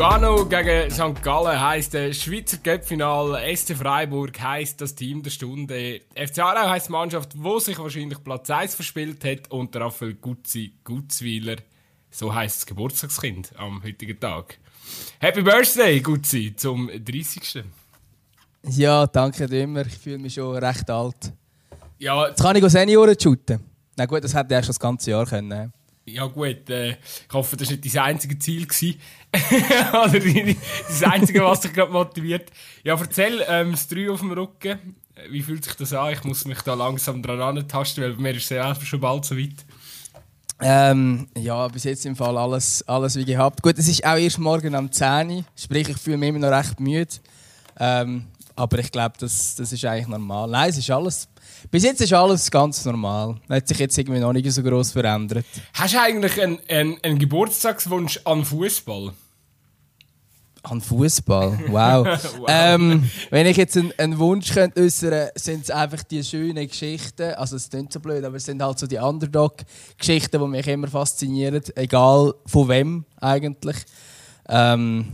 Lugano gegen St. Gallen heisst äh, Schweizer Cup-Final. SC Freiburg heisst das Team der Stunde. FC Aarau heisst die Mannschaft, wo sich wahrscheinlich Platz 1 verspielt hat. Und der Raphael Gutzi Gutzwiler, so heisst das Geburtstagskind am heutigen Tag. Happy Birthday, Gutzi, zum 30. Ja, danke dir immer. Ich fühle mich schon recht alt. Ja, Jetzt kann ich Senioren shooten. Na gut, das hätte ich erst das ganze Jahr können. Ja gut, äh, ich hoffe, das war nicht dein einziges Ziel. Oder das Einzige, was dich gerade motiviert. Ja, erzähl, ähm, das 3 auf dem Rücken, wie fühlt sich das an? Ich muss mich da langsam dran antasten, weil bei mir ist es schon bald so weit. Ähm, ja, bis jetzt im Fall alles, alles wie gehabt. Gut, es ist auch erst morgen am 10 Uhr, sprich ich fühle mich immer noch recht müde. Ähm, aber ich glaube, das, das ist eigentlich normal. Nein, es ist alles... Bis jetzt ist alles ganz normal. Hat sich jetzt irgendwie noch nicht so groß verändert. Hast du eigentlich einen, einen, einen Geburtstagswunsch an Fußball? An Fußball, wow. Wow. Ähm, wenn ich jetzt einen, einen Wunsch könnte äußern, sind es einfach die schönen Geschichten. Also es klingt so blöd, aber es sind halt so die Underdog-Geschichten, die mich immer faszinieren, egal von wem eigentlich. Ähm,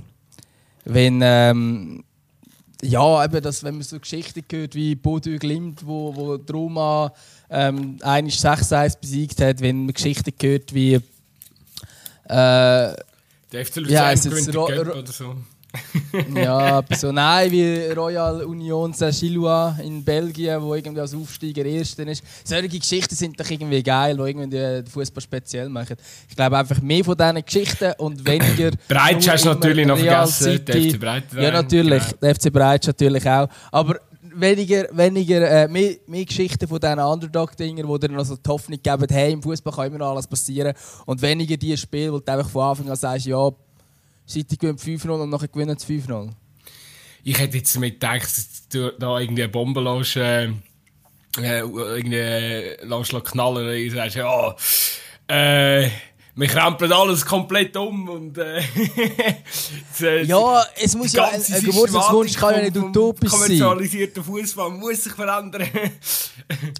wenn ähm, ja, eben das, wenn man so Geschichten hört wie Bodo Glimt, wo, wo die Roma ähm, einmal 6-1 besiegt hat, wenn man Geschichten hört wie äh, Der FC Ja, Luzern ist gewinnt den Cup oder so. Ja, so nein, wie Royal Union Saint-Gillois in Belgien, wo irgendwie als Aufsteiger Erster ist. Solche Geschichten sind doch irgendwie geil, die irgendwie den Fußball speziell machen. Ich glaube einfach mehr von diesen Geschichten und weniger. Breitsch hast du natürlich noch Real vergessen, der. FC Breitsch. Ja, natürlich. Genau. Der FC Breitsch natürlich auch. Aber weniger, weniger äh, mehr, mehr Geschichten von diesen Underdog-Dingern, die dir noch so die Hoffnung geben, hey, im Fußball kann immer noch alles passieren. Und weniger die Spiele, wo du einfach von Anfang an sagst, ja, City gewinnt 5-0 und nachher gewinnen sie 5-0. Ich hätte jetzt damit gedacht, dass du da irgendwie eine Bombe lässt, äh, äh, irgendwie äh, lässt knallen und sagst, ja, äh, wir krempeln alles komplett um und äh, das, äh, Ja, es muss ja ein, ein Geburtstagswunsch kann ja nicht utopisch sein. Kommerzialisierter Fußball muss sich verändern.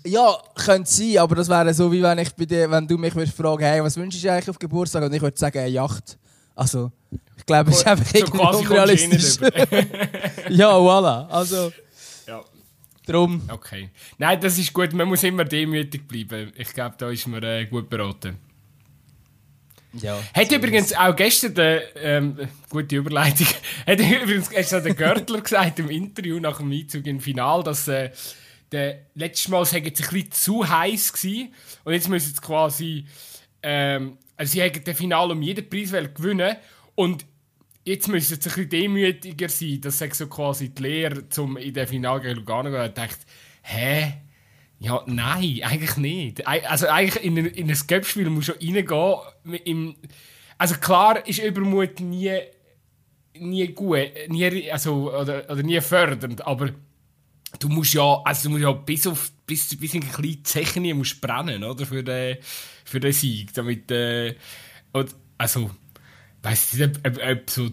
Ja, könnte sein, aber das wäre so, wie wenn, ich bei dir, wenn du mich würdest fragen hey, was wünschst du eigentlich auf Geburtstag? Und ich würde sagen, eine Yacht. Also, ich glaube, es ist einfach so irgendwie unrealistisch. ja, voilà. Also, ja, drum. okay. Nein, das ist gut. Man muss immer demütig bleiben. Ich glaube, da ist man äh, gut beraten. Ja. Hat übrigens auch gestern der, ähm, gute Überleitung, hat übrigens gestern der Görtler gesagt im Interview nach dem Einzug im Final, dass äh, der letztes Mal sei jetzt ein bisschen zu heiß gewesen und jetzt müssen sie quasi, ähm, also sie hätten das Finale um jeden Preis gewinnen und jetzt müssen sie ein bisschen demütiger sein, das sagt so quasi die Lehre, um in den Finale gegen Lugano zu gehen. Ich dachte, hä? Ja, nein, eigentlich nicht. Also eigentlich in ein, in ein Cup-Spiel reingehen. Im, also klar ist Übermut nie, nie gut, nie, also, oder, oder nie fördernd, aber du musst ja, also du musst ja bis auf bis, bis in kleine Zechen brennen, oder, für den, für den Sieg, damit, äh, also, weißt du nicht, ob, ob, so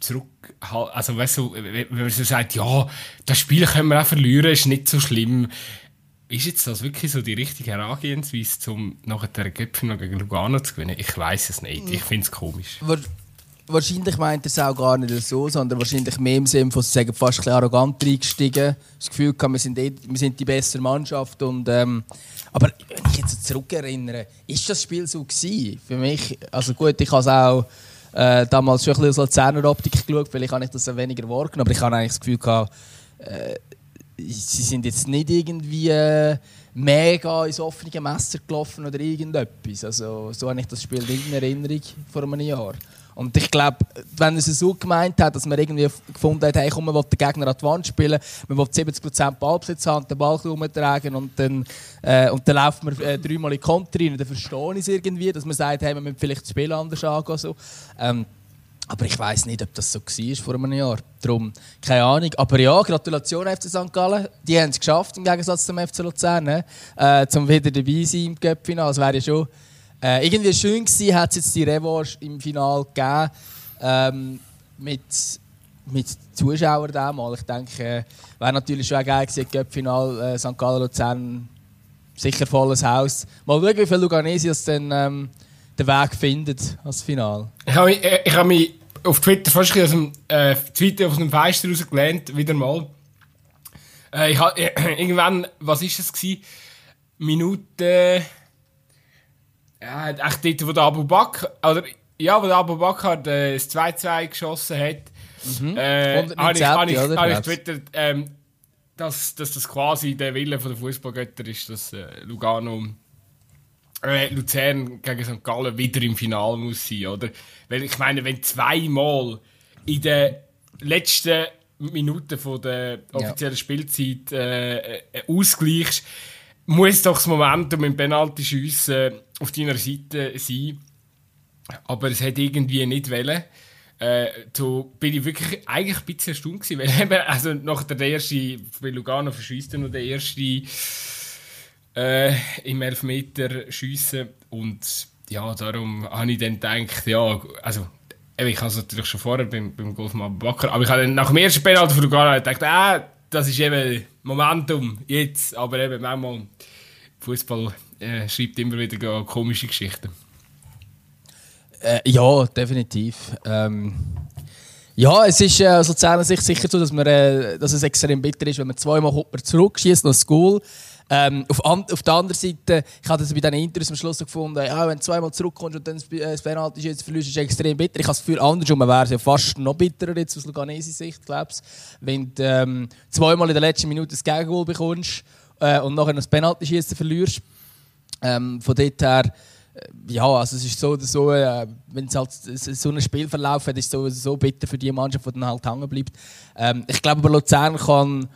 zurück, also weißt du, wenn man so sagt, ja, das Spiel können wir auch verlieren, ist nicht so schlimm. Ist jetzt das wirklich so die richtige Herangehensweise, um nachher den Gipfel gegen Lugano zu gewinnen? Ich weiß es nicht. Ich finde es komisch. Wa- Wahrscheinlich meint er es auch gar nicht so, sondern wahrscheinlich mehr im Sinne von, sagen, fast ein arrogant reingestiegen. Das Gefühl gehabt, wir sind, eh, wir sind die bessere Mannschaft. Und, ähm, aber wenn ich jetzt zurückerinnere, ist das Spiel so gewesen? Für mich, also gut, ich habe es auch äh, damals schon ein bisschen aus Luzerner Optik geschaut, vielleicht habe ich das weniger wahrgenommen, aber ich habe eigentlich das Gefühl gehabt, äh, sie sind jetzt nicht irgendwie äh, mega ins offene Messer gelaufen oder irgendetwas. Also, so habe ich das Spiel in Erinnerung vor einem Jahr. Und ich glaube, wenn er es so gemeint hat, dass man irgendwie gefunden hat, hey, komm, man will den Gegner an die Wand spielen, man will 70% Ballbesitz haben, den Ball rumtragen und dann, äh, und dann läuft man äh, dreimal in Konter rein, dann verstehe ich es irgendwie, dass man sagt, hey, wir müssen vielleicht das Spiel anders angehen. So. Ähm, aber ich weiß nicht, ob das so war vor einem Jahr. Darum, keine Ahnung. Aber ja, Gratulation FC St. Gallen. Die haben es geschafft, im Gegensatz zum FC Luzern, ne? äh, zum wieder dabei sein im Cup-Final. Das wäre ja schon äh, irgendwie schön gewesen, hat es jetzt die Revanche im Final gegeben. Ähm, mit, mit Zuschauern damals. Ich denke, wäre natürlich schon geil gewesen, Cup-Final äh, St. Gallen Luzern. Sicher volles Haus. Mal schauen, wie viele Luganesios dann ähm, den Weg findet als Final. Ich habe mich, äh, ich habe mich auf Twitter fast aus dem, äh, Twitter aus dem Fenster rausgelehnt, wieder mal. Äh, ich hab, äh, irgendwann, was ist das gewesen? Minute, ja, echt dort, wo der Abu Bakr, oder, ja, wo der Abu Bakr äh, das 2-2 geschossen hat, mhm. äh, habe ich, hab ich, hab ich twittert, ähm, dass, dass das quasi der Wille der Fußballgötter ist, dass äh, Lugano äh, Luzern gegen St. Gallen wieder im Finale muss sein, oder? Weil ich meine, wenn zweimal in den letzten Minuten von der offiziellen ja. Spielzeit äh, äh, ausgleichst, muss doch das Momentum im Penalty-Schiessen auf deiner Seite sein. Aber es hat irgendwie nicht wollen. Äh, so bin ich wirklich eigentlich ein bisschen erstaunt gewesen, weil eben, also nach der erste, bei Lugano verschießt noch der erste äh, im Elfmeter schiessen und ja, darum habe ich dann gedacht, ja, also ich habe es natürlich schon vorher beim, beim Golf mal aber ich habe dann nach dem ersten Penalty von Lugano gedacht, ah, das ist eben Momentum, jetzt, aber eben manchmal Fußball äh, schreibt immer wieder komische Geschichten. Äh, ja, definitiv. Ähm, ja, es ist äh, aus Luzerner Sicht sicher so, dass, man, äh, dass es extrem bitter ist, wenn man zweimal zurückschießt nach School. Ähm, auf, an, auf der anderen Seite, ich habe das bei diesen Interviews am Schluss gefunden, ja, wenn du zweimal zurückkommst und dann das äh, Penalty jetzt verlierst, ist es extrem bitter. Ich habe das Gefühl, andersrum wäre es ja fast noch bitterer jetzt aus Luganesi Sicht, glaube ich. Wenn du ähm, zweimal in der letzten Minute das Gegengol bekommst äh, und nachher das Penalty schießen verlierst. Ähm, von dort her, äh, ja, also es ist so oder so, äh, wenn es halt so ein Spielverlauf hat, ist es so, so bitter für die Mannschaft, die dann halt hängen bleibt. Ähm, ich glaube, aber Luzern kann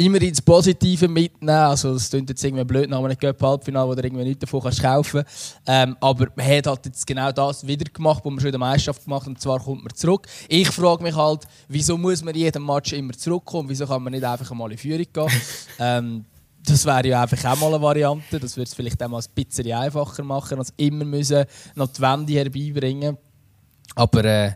immer ins Positive mitnehmen. Also, es klingt jetzt irgendwie blöd nach einem Cup-Halbfinale, wo du irgendwie nichts davon kannst kaufen ähm, Aber man hat halt jetzt genau das wieder gemacht, was man schon in der Meisterschaft gemacht hat, und zwar kommt man zurück. Ich frage mich halt, wieso muss man in jedem Match immer zurückkommen? Wieso kann man nicht einfach einmal in Führung gehen? ähm, das wäre ja einfach auch mal eine Variante. Das würde es vielleicht auch mal ein bisschen einfacher machen, als immer müssen noch die Wände herbeibringen. Aber äh,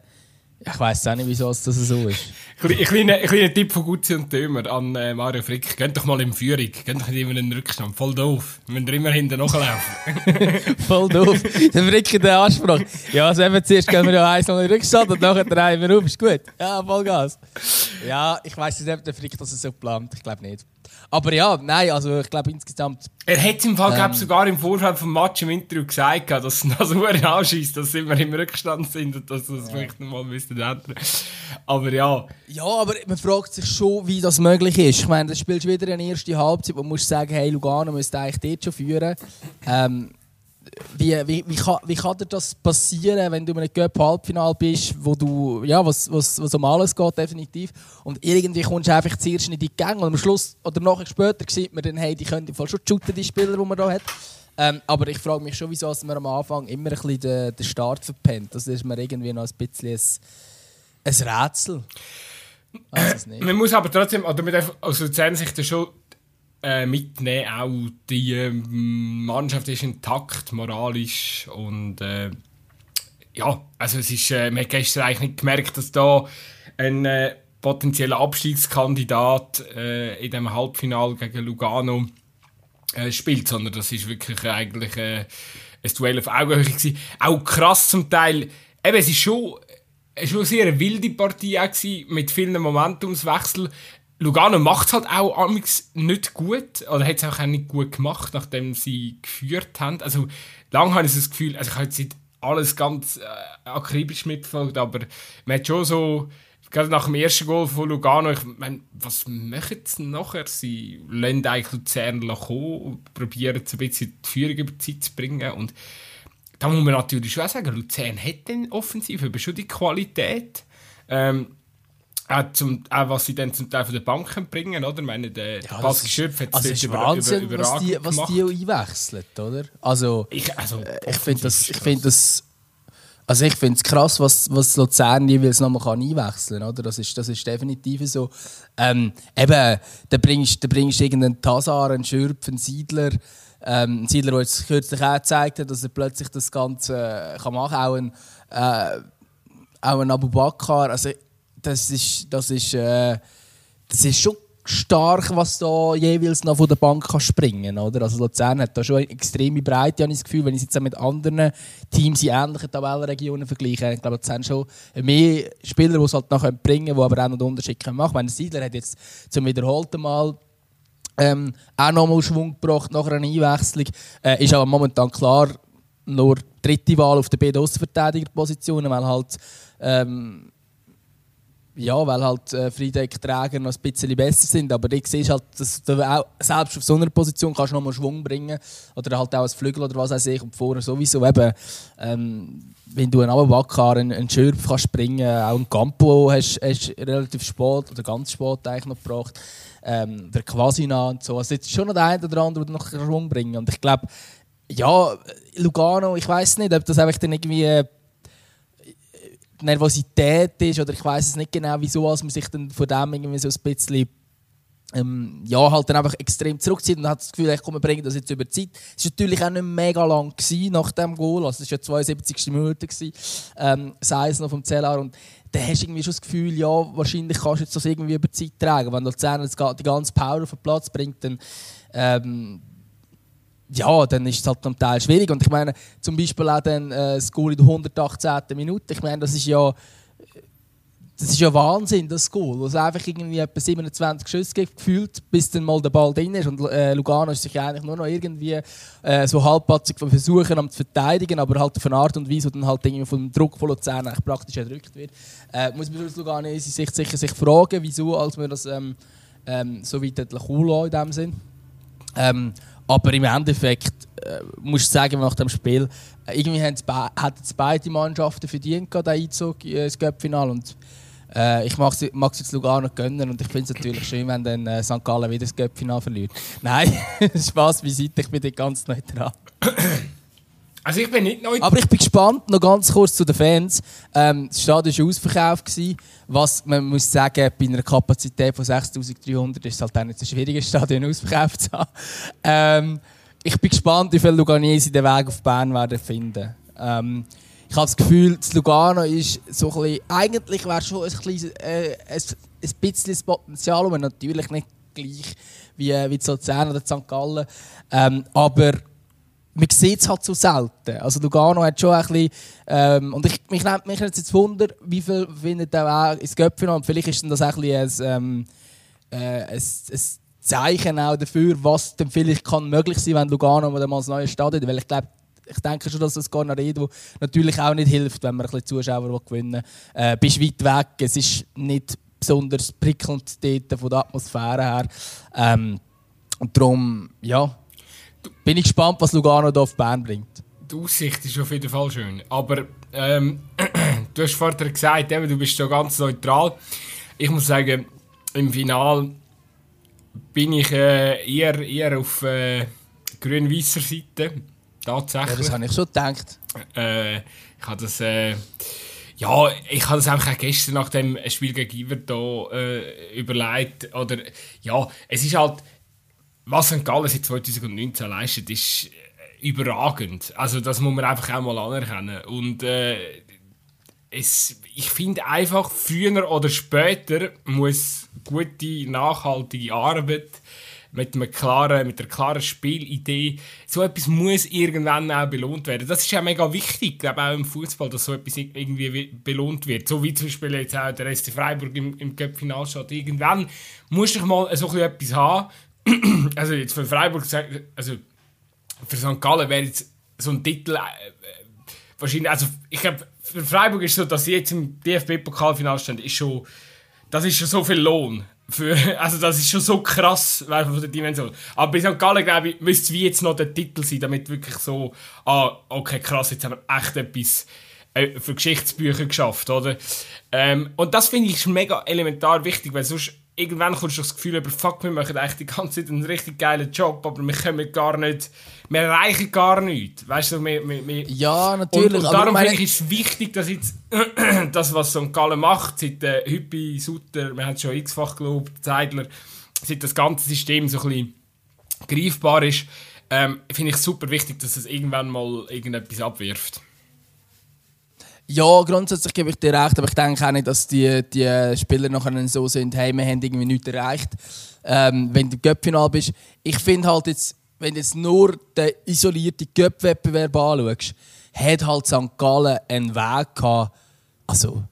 ich weiß auch nicht, wieso es das so ist. Ein kleiner, kleiner Tipp von Gutzi und Tömer an äh, Mario Frick. Geht doch mal in Führung. Geht doch nicht immer in den Rückstand. Voll doof. Wir müssen immer hinten nachlaufen. Voll doof. Der Frick in der Anspruch. Ja, also eben zuerst gehen wir ja eins noch in den Rückstand und nachher drehen wir auf. Ist gut. Ja, voll Gas. Ja, ich weiss nicht, ob der Frick das so plant. Ich glaube nicht. Aber ja, nein, also ich glaube insgesamt. Er hat im Fall, ähm, sogar im Vorfeld vom Match im Interview gesagt, dass das nur anschießt, dass wir im Rückstand sind und dass das ja. vielleicht nochmal ändern. Aber ja. Ja, aber man fragt sich schon, wie das möglich ist. Ich meine, das spielst wieder eine erste Halbzeit, wo du musst sagen, hey, Lugano müsste eigentlich dort schon führen. Ähm, wie, wie, wie, kann, wie kann dir das passieren, wenn du in einem Cup-Halbfinale bist, wo du, ja, was, was, was um alles geht, definitiv, und irgendwie kommst du einfach zuerst in die Gänge und am Schluss, oder nachher später sieht man dann, hey, die können im Fall schon shooten, die Spieler, die man da hat. Ähm, aber ich frage mich schon, wieso man am Anfang immer ein bisschen den, den Start verpennt. Das ist mir irgendwie noch ein bisschen ein, ein Rätsel. Man muss aber trotzdem, oder aus Luzern Sicht schon äh, mitnehmen. Auch die äh, Mannschaft ist intakt, moralisch und äh, ja, also es ist, äh, man hat gestern eigentlich nicht gemerkt, dass da ein äh, potenzieller Abstiegskandidat äh, in dem Halbfinale gegen Lugano äh, spielt, sondern das ist wirklich eigentlich äh, ein Duell auf Augenhöhe gewesen. Auch krass zum Teil, eben, es ist schon, es war eine wilde Partie mit vielen Momentumswechseln. Lugano macht es halt auch nicht gut, oder hat es auch nicht gut gemacht, nachdem sie geführt haben. Also, lange habe ich das Gefühl, also ich habe jetzt nicht alles ganz äh, akribisch mitverfolgt, aber man hat schon so, gerade nach dem ersten Goal von Lugano, ich meine, was machen sie nachher? Sie lassen eigentlich Luzern kommen und probieren so ein bisschen die Führung über die Zeit zu bringen und da muss man natürlich schon sagen, Luzern hat dann offensiv aber schon die Qualität. Ähm, auch, zum, auch was sie dann zum Teil von der Bank bringen, oder? Ich meine, der ja, Baski Schöpf hat also es über, Wahnsinn, über, was die, was die auch einwechseln, oder? Also, ich, also, äh, ich finde das, ich finde das, also ich finde es krass, was, was Luzern jeweils nochmal einwechseln kann, oder? Das ist, das ist definitiv so. Ähm, eben, da bringst, da bringst du irgendeinen Tazar, einen Schürpf, einen Siedler, ähm, ein Siedler, der jetzt kürzlich auch gezeigt hat, dass er plötzlich das Ganze äh, kann machen kann, auch ein, äh, auch ein Abu Bakr. Also das ist, das ist, äh, das ist schon stark, was da jeweils noch von der Bank kann springen oder? Also Luzern hat da schon eine extreme Breite, habe ich das Gefühl, wenn ich es jetzt mit anderen Teams in ähnlichen Tabellenregionen vergleiche. Ich glaube, Luzern schon mehr Spieler, die es halt noch bringen können, die aber auch noch den Unterschied machen können. Ich meine, Siedler hat jetzt zum wiederholten Mal ähm, auch nochmal Schwung gebracht nach einer Einwechslung. Äh, ist aber momentan klar nur dritte Wahl auf der B-Außenverteidigerposition, weil halt ähm, ja, weil halt äh, Friedeck-Träger noch ein bisschen besser sind. Aber du siehst halt, dass du auch, selbst auf so einer Position kannst du noch mal Schwung bringen Oder halt auch als Flügel oder was weiß ich. Und vorher sowieso eben, ähm, wenn du einen Abwackar, einen, einen Schürpf kannst bringen, auch einen Campo hast, hast relativ spät oder ganz spät eigentlich noch gebracht. Ähm, der Quasina und so. Also jetzt schon noch der eine oder andere, der noch Schwung bringen Und ich glaube, ja, Lugano, ich weiß nicht, ob das einfach dann irgendwie Nervosität ist oder ich weiß es nicht genau, wieso als man sich dann von dem irgendwie so ein bisschen ähm, ja, halt dann einfach extrem zurückzieht und hat das Gefühl, ich komme bringen das jetzt über die Zeit. Es war natürlich auch nicht mega lang nach dem Goal, also es war ja 72. Minute, ähm, sei es noch vom Zellar und da hast du irgendwie schon das Gefühl, ja, wahrscheinlich kannst du jetzt das irgendwie über die Zeit tragen. Wenn Luzern jetzt die ganze Power auf den Platz bringt, dann ähm, ja, dann ist es halt zum Teil schwierig. Und ich meine, zum Beispiel auch dann, äh, das Goal in der 118. Minute, ich meine, das ist ja das ist ja Wahnsinn, das Goal. Wo es einfach irgendwie etwa 27 Schüsse gibt, gefühlt, bis dann mal der Ball drin ist. Und äh, Lugano ist sich eigentlich nur noch irgendwie äh, so halbpatzig versuchen, am zu verteidigen, aber halt auf eine Art und Weise, wo dann halt irgendwie vom Druck von Luzern praktisch erdrückt wird. Äh, muss man aus Lugano sich sicher sich fragen, wieso, als wir das ähm, ähm, so weit in dem Sinn. Ähm, aber im Endeffekt äh, muss ich sagen, nach dem Spiel, äh, irgendwie haben es beide Mannschaften verdient, den Einzug ins Cup-Final. Und äh, ich mag es jetzt Lugano gönnen und ich finde es natürlich schön, wenn dann äh, St. Gallen wieder das Cup-Final verliert. Nein, Spaß beiseite, ich bin da ganz neutral. Also ich bin nicht neu. Aber ich bin gespannt, noch ganz kurz zu den Fans. Ähm, das Stadion war ausverkauft. Was man muss sagen, bei einer Kapazität von 6300 ist es halt auch nicht so schwierig, ein Stadion ausverkauft zu haben. Ähm, ich bin gespannt, wie viele Luganese den Weg auf Bern werden finden. Ähm, ich habe das Gefühl, das Lugano ist so ein bisschen, eigentlich wäre schon ein, bisschen, äh, ein, ein bisschen das Potenzial, aber natürlich nicht gleich wie, wie Luzern oder St. Gallen. Ähm, aber man sieht es halt so selten. Also Lugano hat schon ein bisschen, ähm, und ich, mich nimmt mich jetzt Wunder, wie viel findet er auch ins Köpfchen und vielleicht ist das auch ein, bisschen ein, ähm, äh, ein, ein Zeichen auch dafür, was dann vielleicht kann möglich sein, wenn Lugano mal ein neues Stadion weil ich glaube, ich denke schon, dass das Garnaredo natürlich auch nicht hilft, wenn man ein bisschen Zuschauer gewinnen will. Äh, bist weit weg, es ist nicht besonders prickelnd dort von der Atmosphäre her. Ähm, und darum, ja, bin ich gespannt, was Lugano hier auf Bern bringt. Die Aussicht ist auf jeden Fall schön. Aber ähm, du hast vorher gesagt, eben, du bist ja ganz neutral. Ich muss sagen, im Final bin ich äh, eher, eher auf äh, grün-weißer Seite. Tatsächlich. Ja, das habe ich schon gedacht. Äh, ich habe das. Äh, ja, ich habe das einfach auch gestern nach dem Spiel gegen Iverdo äh, überlegt. Oder, ja, es ist halt was St. Gallen seit 2019 leistet, ist äh, überragend. Also das muss man einfach auch mal anerkennen. Und äh, es, ich finde einfach, früher oder später muss gute, nachhaltige Arbeit mit, einem klaren, mit einer klaren Spielidee, so etwas muss irgendwann auch belohnt werden. Das ist ja mega wichtig, glaube auch im Fußball, dass so etwas irgendwie belohnt wird. So wie zum Beispiel jetzt auch der SC Freiburg im, im Cup-Final. Irgendwann muss ich mal so etwas haben, also jetzt für Freiburg also für St. Gallen wäre jetzt so ein Titel äh, äh wahrscheinlich, also ich glaube, für Freiburg ist so, dass sie jetzt im DFB-Pokalfinale stehen, ist schon, das ist schon so viel Lohn. Für, also das ist schon so krass von der Dimension. Aber bei St. Gallen, glaube ich, müsste es wie jetzt noch der Titel sein, damit wirklich so, ah, okay, krass, jetzt haben wir echt etwas äh, für Geschichtsbücher geschafft, oder? Ähm, und das finde ich mega elementar wichtig, weil sonst irgendwann kommst du das Gefühl über, fuck, wir machen eigentlich die ganze Zeit einen richtig geilen Job, aber wir können gar nicht, wir erreichen gar nichts. Weißt du, wir, wir, wir ja, natürlich. Und, und darum meine... finde ich es wichtig, dass jetzt das, was St. Gallen macht, seit äh, Hüppi, Sutter, wir haben es schon x-fach gelobt, Zeidler, seit das ganze System so ein bisschen greifbar ist, ähm, finde ich super wichtig, dass es irgendwann mal irgendetwas abwirft. Ja, grundsätzlich gebe ich dir recht, aber ich denke auch nicht, dass die, die Spieler nachher so sind, hey, wir haben irgendwie nichts erreicht, ähm, wenn du im Göppfinal bist. Ich finde halt jetzt, wenn du jetzt nur den isolierten Göpp-Wettbewerb anschaust, hat halt St. Gallen einen Weg gehabt, also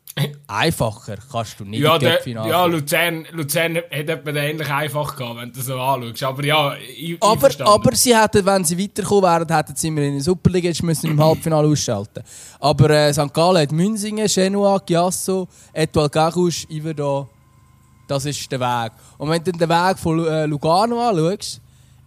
einfacher kannst du nicht Ja, im der, Göppfinal ja. Luzern, Luzern hat etwa ähnlich einfach gehabt, wenn du das so anschaust. Aber ja, ich, Aber, einverstanden. aber sie hätten, wenn sie weitergekommen wären, hätten sie immer in der Superliga jetzt müssen im Halbfinale ausschalten. Aber äh, St. Gallen hat Münzingen, Genua, Chiasso, Etoile Garouche, Iverdon. Das ist der Weg. Und wenn du den Weg von äh, Lugano anschaust,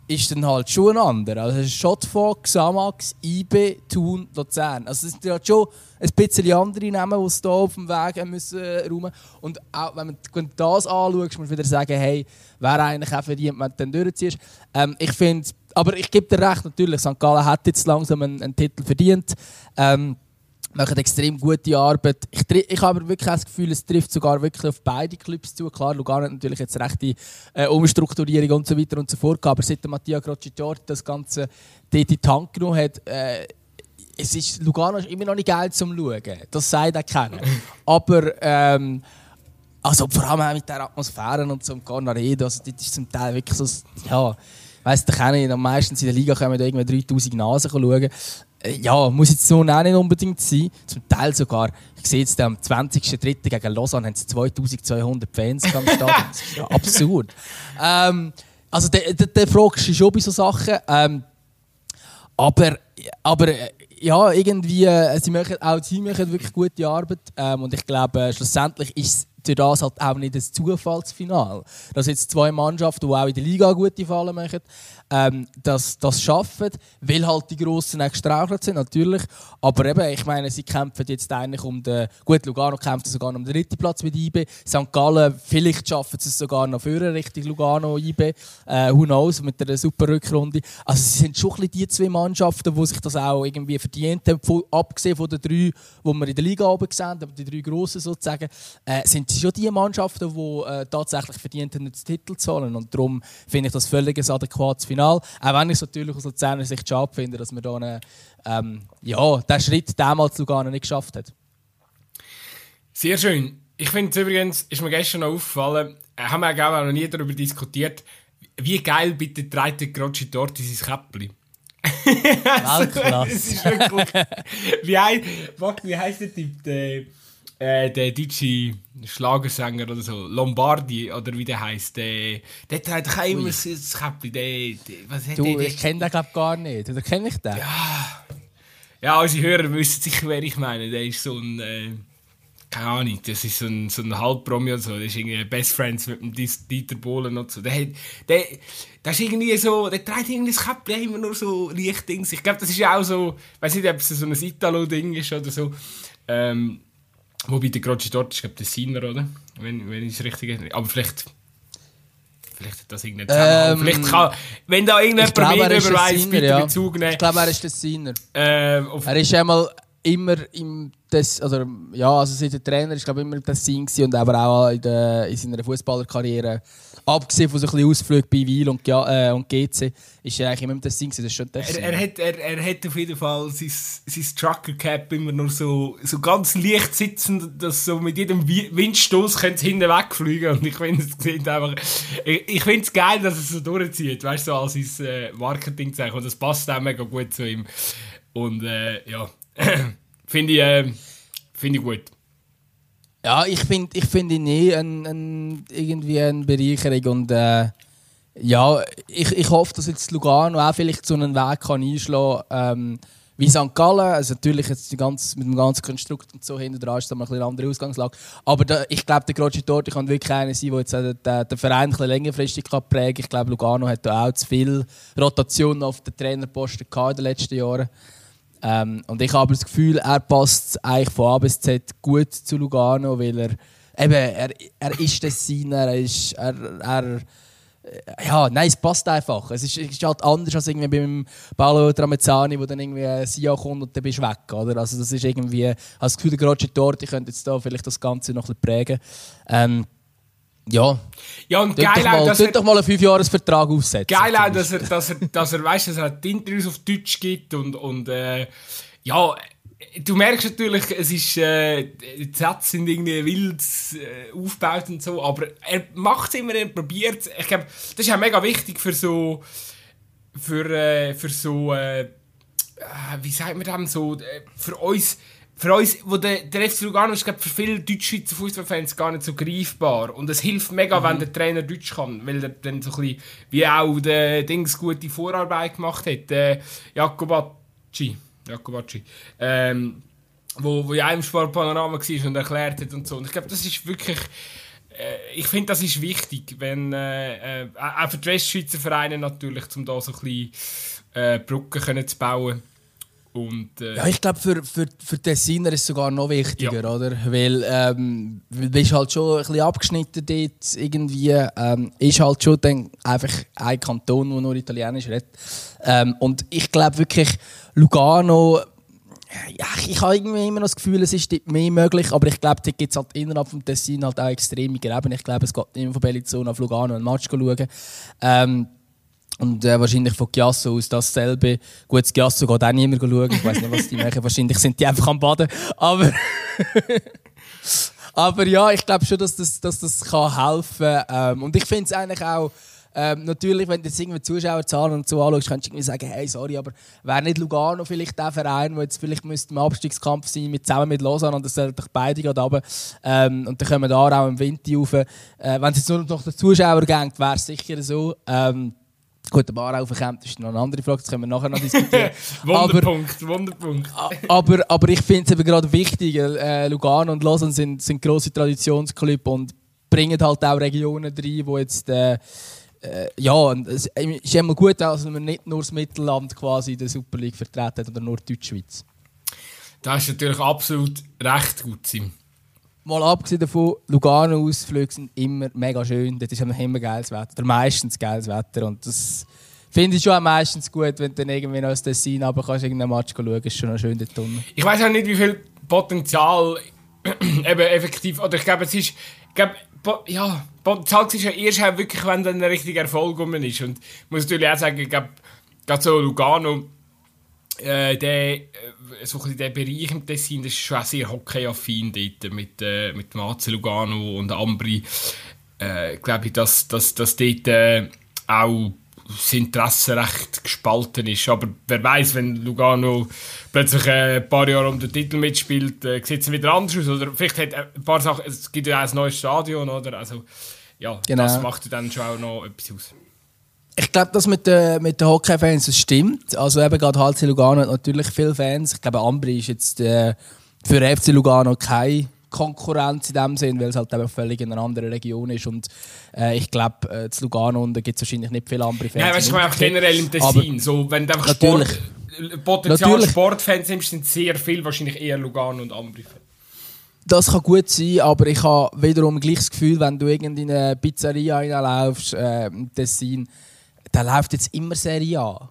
ist dann halt schon ein anderer. Also es ist Schottfog, Xamax, IB, Thun, Luzern. Also es sind halt schon ein bisschen andere Namen, die es hier auf dem Weg haben müssen äh. Und auch wenn man das anschaust, muss man wieder sagen, hey, wer eigentlich auch verdient, wenn du dann durchziehst. Ähm, ich finde, aber ich gebe dir recht, natürlich, St. Gallen hat jetzt langsam einen, einen Titel verdient. Ähm, machen extrem gute Arbeit. Ich, ich habe aber wirklich das Gefühl, es trifft sogar wirklich auf beide Clubs zu. Klar, Lugano hat natürlich jetzt rechte äh, Umstrukturierung und so weiter und so fort aber seit der Mattia Crocitorti das Ganze dort in die Hand genommen hat, äh, es ist, Lugano ist immer noch nicht geil zum Schauen. Das sagt auch keiner. aber ähm, also vor allem auch mit der Atmosphäre und so im Cornaredo, also das ist zum Teil wirklich so, ja, weiss ich auch nicht, am meisten in der Liga kommen da irgendwie 3000 Nasen schauen. Äh, Ja, muss jetzt so auch nicht unbedingt sein. Zum Teil sogar, ich sehe jetzt am 20.03. gegen Lausanne haben sie 2200 Fans am Stadion. Das ist ja absurd. ähm, also der, der, der fragst du schon bei so Sachen. Ähm, aber, aber äh, ja, irgendwie, äh, sie machen, auch sie machen wirklich gute Arbeit. Ähm, und ich glaube, schlussendlich ist es durch das halt auch nicht ein Zufallsfinal. Dass jetzt zwei Mannschaften, die auch in der Liga gute Fallen machen, ähm, das, das schaffen, weil halt die Grossen auch gestrauchelt sind, natürlich. Aber eben, ich meine, sie kämpfen jetzt eigentlich um den. Gut, Lugano kämpft sogar um den dritten Platz mit IB. St. Gallen, vielleicht schaffen sie es sogar noch für Richtung Lugano, IB. Äh, who knows, mit einer super Rückrunde. Also, sie sind schon die zwei Mannschaften, die sich das auch irgendwie verdient haben. Abgesehen von den drei, die wir in der Liga oben gesehen aber die drei grossen sozusagen, äh, sind schon die Mannschaften, die äh, tatsächlich verdient haben, den Titel zu holen. Und darum finde ich das völlig ein adäquates Finale. Auch wenn ich es natürlich aus Luzerner Sicht schade finde, dass man da einen, ähm, ja, den Schritt damals Lugano nicht geschafft hat. Sehr schön. Ich finde es übrigens, ist mir gestern noch aufgefallen, äh, haben wir auch noch nie darüber diskutiert, wie geil bitte trägt der Grocci dort in sein Käppli. Weltklasse. Es ist wirklich. wie, hei- warte, wie heisst der Typ? Der, äh, der deutsche Schlagersänger oder so. Lombardi, oder wie der heisst. Der, der trägt auch immer so das Käppli. Der, der, was hat Du, der, der? ich kenne den glaube gar nicht. Oder kenne ich den? Ja, unsere Hörer wissen sicher, wer ich meine. Der ist so ein. Äh, keine Ahnung, das ist so ein, so ein Halbpromi oder so. Der ist irgendwie Best Friends mit dem Dieter Bohlen und so. Der, hat, der, der ist irgendwie so. Der trägt irgendwie das Käppli immer nur so leicht Dings. Ich glaube, das ist ja auch so. Ich weiß nicht, ob es so ein Italo-Ding ist oder so. Ähm, wobei der Grocci dort ist, glaube ich, der Sinner, oder? Wenn, wenn ich es richtig erinnere. Aber vielleicht. Vielleicht hat das irgendeinen Zusammenhang. Ähm, vielleicht kann. Wenn da irgendjemand mehr er darüber weiss, bitte ja. Bezug nehmen. Ich glaube, er ist der Sinner. Ähm, Er ist einmal immer im Des, oder ja, also seit der Trainer ist glaube immer im Tessin gewesen und aber auch in, der, in seiner Fußballerkarriere, abgesehen von so ein bisschen Ausflügen bei Wiel und, äh, und GC, ist er eigentlich immer. Das ist schon. Er, er, hat, er, er hat auf jeden Fall sein, sein Trucker Cap immer nur so, so ganz leicht sitzend, dass so mit jedem Wi- Windstoß es hinten wegfliegen. Und ich finde es einfach. Ich, ich finde es geil, dass es so durchzieht, weißt du, so als sein äh, Marketingzeichen. Und das passt auch mega gut zu ihm. Und äh, ja, finde ich, äh, finde ich gut. Ja, ich finde ich find ihn eh ein, ein, irgendwie eine Bereicherung und äh, ja, ich, ich hoffe, dass jetzt Lugano auch vielleicht so einen Weg kann einschlagen ähm, wie St. Gallen. Also natürlich jetzt die ganze, mit dem ganzen Konstrukt und so hinten dran ist da mal eine andere Ausgangslage. Aber da, ich glaube, der Grocci Torti kann wirklich einer sein, der jetzt den, den Verein ein längerfristig kann prägen kann. Ich glaube, Lugano hat da auch zu viel Rotation auf den Trainerposten in den letzten Jahren. Ähm, und ich habe das Gefühl, er passt eigentlich von A bis Z gut zu Lugano, weil er eben, er, er ist Designer, er ist, er, er, äh, ja, nein, es passt einfach. Es ist, ist halt anders als irgendwie beim Paolo Tramezzani, wo dann irgendwie Sia kommt und dann bist du weg, oder? Also das ist irgendwie, ich habe das Gefühl, der Roger Torti könnte jetzt da vielleicht das Ganze noch ein bisschen prägen. Ähm, ja, Ja, und geil doch, auch, mal, dass tut er, doch mal einen Fünfjahresvertrag aufsetzen. geil auch, dass er, dass er, dass er, weißt, dass er die Interviews auf Deutsch gibt und, und äh, ja, du merkst natürlich, es ist, äh, die Sätze sind irgendwie wild äh, aufgebaut und so, aber er macht es immer, er probiert Ich glaube, das ist auch mega wichtig für so, für, äh, für so, äh, äh wie sagt man das, so, äh, für uns, für uns, wo der, der FC Lugano ist, glaube für viele Deutschschweizer Fußballfans gar nicht so greifbar. Und es hilft mega, mhm. wenn der Trainer Deutsch kann, weil er dann so ein bisschen, wie auch der Dings gute Vorarbeit gemacht hat, äh, Jacobacci. Jacobacci. Ähm, wo, wo ja im Sportpanorama war und erklärt hat und so. Und ich glaube, das ist wirklich. Äh, ich finde, das ist wichtig, wenn. Äh, äh, auch für die Westschweizer Vereine natürlich, um da so ein bisschen äh, Brücken können zu bauen. Und, äh, ja, ich glaube, für, für, für Tessiner ist es sogar noch wichtiger, ja. oder? Weil ähm, du bist halt schon ein bisschen abgeschnitten dort irgendwie. Ähm, ist halt schon dann einfach ein Kanton, der nur Italienisch redet. Ähm, und ich glaube wirklich, Lugano ja, ich habe irgendwie immer das Gefühl, es ist dort mehr möglich, aber ich glaube, dort gibt es halt innerhalb des Tessin halt auch extreme Gräben. Ich glaube, es geht immer von Bellinzona auf Lugano einen Match schauen. Ähm, und äh, wahrscheinlich von Chiasso aus dasselbe. Gut, das Chiasso geht auch mehr schauen. Ich weiß nicht, was die machen. Wahrscheinlich sind die einfach am Baden. Aber, aber ja, ich glaube schon, dass das, dass das kann helfen kann. Ähm, und ich finde es eigentlich auch. Ähm, natürlich, wenn du jetzt irgendwie Zuschauerzahlen und so anschaust, kannst du irgendwie sagen, hey, sorry, aber wäre nicht Lugano vielleicht der Verein, der jetzt vielleicht im Abstiegskampf sein, mit, zusammen mit Lausanne, und das sollten doch beide gerade runter. Ähm, und dann kommen da auch im Winter rauf. Äh, wenn es jetzt nur noch den Zuschauer geht, wäre es sicher so. Ähm, Gut, der Bar aufkommt, ist noch eine andere Frage, das können wir nachher noch diskutieren. Wunderpunkt, aber, Wunderpunkt. aber, aber ich finde es eben gerade wichtig, äh, Lugano und Lausanne sind, sind grosse Traditionsclubs und bringen halt auch Regionen rein, die jetzt... Äh, äh, ja, es ist immer gut, dass man nicht nur das Mittelland quasi in der Super League vertreten hat oder nur die Deutschschweiz. Das ist natürlich absolut recht gut, Sim. Mal abgesehen davon, Lugano-Ausflüge sind immer mega schön. Dort ist immer geiles Wetter. Oder meistens geiles Wetter. Und das finde ich schon meistens gut, wenn du dann irgendwie noch aus Tessin aber kannst irgendeinen Match schauen. ist schon schön dort unten. Ich weiß auch nicht, wie viel Potenzial eben effektiv. Oder ich glaube, es ist. Ich glaube, ja, Potenzial ist ja erst wirklich, wenn dann ein richtiger Erfolg rum ist. Und ich muss natürlich auch sagen, ich glaube, gerade so Lugano äh, der, äh, so ein der Bereich im Tessin, das ist schon auch sehr hockeyaffin dort mit, äh, mit Marce Lugano und Ambri. Äh, glaube ich, dass, dass, dass dort äh, auch das Interesse recht gespalten ist. Aber wer weiß, wenn Lugano plötzlich äh, ein paar Jahre um den Titel mitspielt, äh, sieht es wieder anders aus. Oder vielleicht hat ein paar Sachen, es gibt ja auch ein neues Stadion, oder? Also, ja, genau. das macht dann schon auch noch etwas aus. Ich glaube, das mit den, mit den Hockey-Fans stimmt. Also eben gerade HC Lugano hat natürlich viele Fans. Ich glaube, Ambri ist jetzt äh, für FC Lugano keine Konkurrenz in dem Sinn, weil es halt eben völlig in einer anderen Region ist. Und äh, ich glaube, äh, zu Lugano gibt es wahrscheinlich nicht viele Ambri-Fans. Nein, weißt du, einfach generell im Tessin. So, wenn du einfach Sport, Potenzial Sportfans nimmst, sind sehr viel wahrscheinlich eher Lugano und Ambri-Fans. Das kann gut sein, aber ich habe wiederum gleich das Gefühl, wenn du in eine Pizzeria reinlaufst, äh, im Tessin, der läuft jetzt immer Serie A.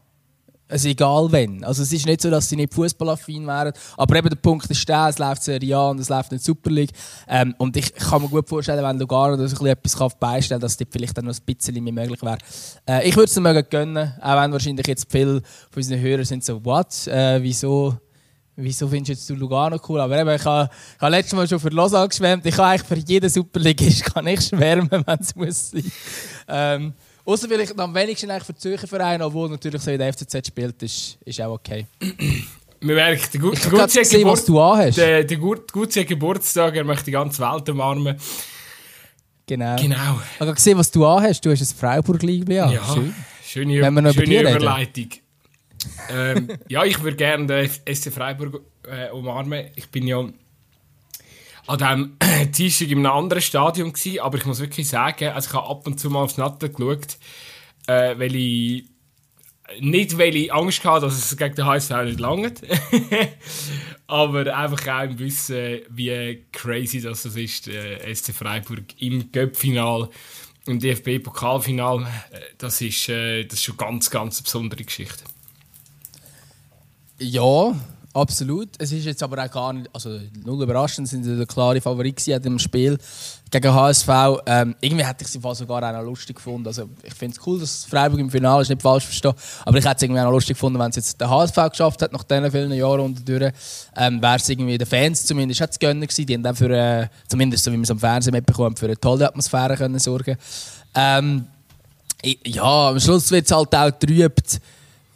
Also egal wenn. Also es ist nicht so, dass sie nicht fußballaffin wären, aber eben der Punkt ist der, es läuft Serie A und es läuft nicht Super League. Ähm, und ich kann mir gut vorstellen, wenn Lugano da so etwas beistellen kann, dass das vielleicht dann noch ein bisschen mehr möglich wäre. Äh, ich würde es mögen gönnen, auch wenn wahrscheinlich jetzt viele von unseren Hörern sind so, what, äh, wieso wieso findest du Lugano cool? Aber eben, ich habe, ich letztes Mal schon für Lausanne geschwärmt. Ich kann eigentlich für jeden Superligist kann ich schwärmen, wenn es muss sein. Ähm, Außer vielleicht am wenigsten eigentlich für Zürcher Vereine, obwohl natürlich so in der FCZ spielt, ist, ist auch okay. Man merkt, der, Gut, der Gutze gesehen, was du anhast. Der, der Gutze Geburtstag, er möchte die ganze Welt umarmen. Genau. Genau. Ich habe gesehen, was du anhast. Du hast ein Freiburg-Liebe an. Ja, Schön. schöne, schöne Überleitung. ähm, ja, ich würde gerne den SC Freiburg äh, umarmen. Ich bin ja an diesem Dienstag in einem anderen Stadion gewesen, aber ich muss wirklich sagen, also ich habe ab und zu mal aufs Natter geschaut, äh, weil ich nicht, weil ich Angst hatte, dass es gegen den HSV nicht langt, aber einfach auch im Wissen, wie crazy das, ist, äh, SC Freiburg im Göppfinal im DFB-Pokalfinal, äh, das ist, äh, das ist schon ganz, ganz eine besondere Geschichte. Ja, Absolut. Es ist jetzt aber auch gar nicht, also null überraschend, sind sie der klare Favorit in dem Spiel gegen HSV. Ähm, irgendwie hätte ich sie sogar auch noch lustig gefunden. Also ich finde es cool, dass Freiburg im Finale ist, nicht falsch verstehen. Aber ich hätte es irgendwie auch noch lustig gefunden, wenn es jetzt der HSV geschafft hat, nach diesen vielen Jahren unterdurch. Ähm, Wäre es irgendwie den Fans zumindest hat es gönnen gewesen. Die haben dann für, äh, zumindest so wie man es am Fernsehen mitbekommt, für eine tolle Atmosphäre können sorgen. Ähm, ja, am Schluss wird es halt auch trübt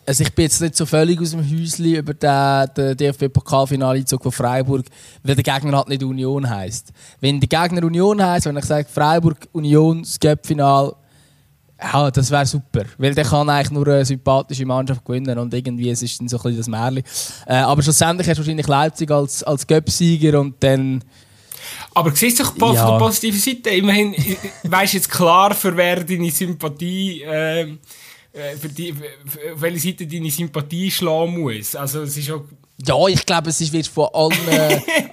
also ich bin jetzt nicht so völlig aus dem Häuschen über den, den DFB-Pokalfinale-Einzug von Freiburg, weil der Gegner halt nicht Union heisst. Wenn der Gegner Union heisst, wenn ich sage Freiburg, Union, das Cup-Final, ja, das wäre super. Weil der kann eigentlich nur eine sympathische Mannschaft gewinnen und irgendwie es ist dann so ein bisschen das Märchen. Äh, aber schlussendlich hast du wahrscheinlich Leipzig als, als Cup-Sieger und dann... Aber siehst du von ja. der positiven Seite, immerhin weißt jetzt klar, für wer deine Sympathie... Äh, für die, auf welche Seite deine Sympathie schlagen muss. Also es ist auch ja, ich glaube, es wird von allen. Äh, äh,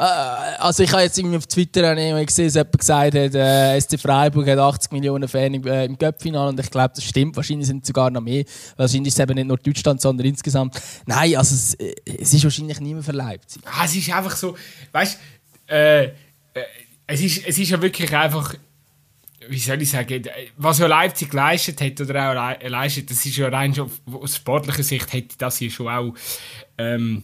also, ich habe jetzt irgendwie auf Twitter gesehen, dass jemand gesagt hat, äh, SC Freiburg hat 80 Millionen Fans im, äh, im und ich glaube, das stimmt. Wahrscheinlich sind es sogar noch mehr. Wahrscheinlich ist es eben nicht nur Deutschland, sondern insgesamt. Nein, also, es, äh, es ist wahrscheinlich niemand Leipzig. Ah, es ist einfach so, weißt du, es, ist, es ist ja wirklich einfach wie soll ich sagen, was ja Leipzig geleistet hat oder auch leistet, das ist ja rein schon aus sportlicher Sicht hätte das hier schon auch ähm,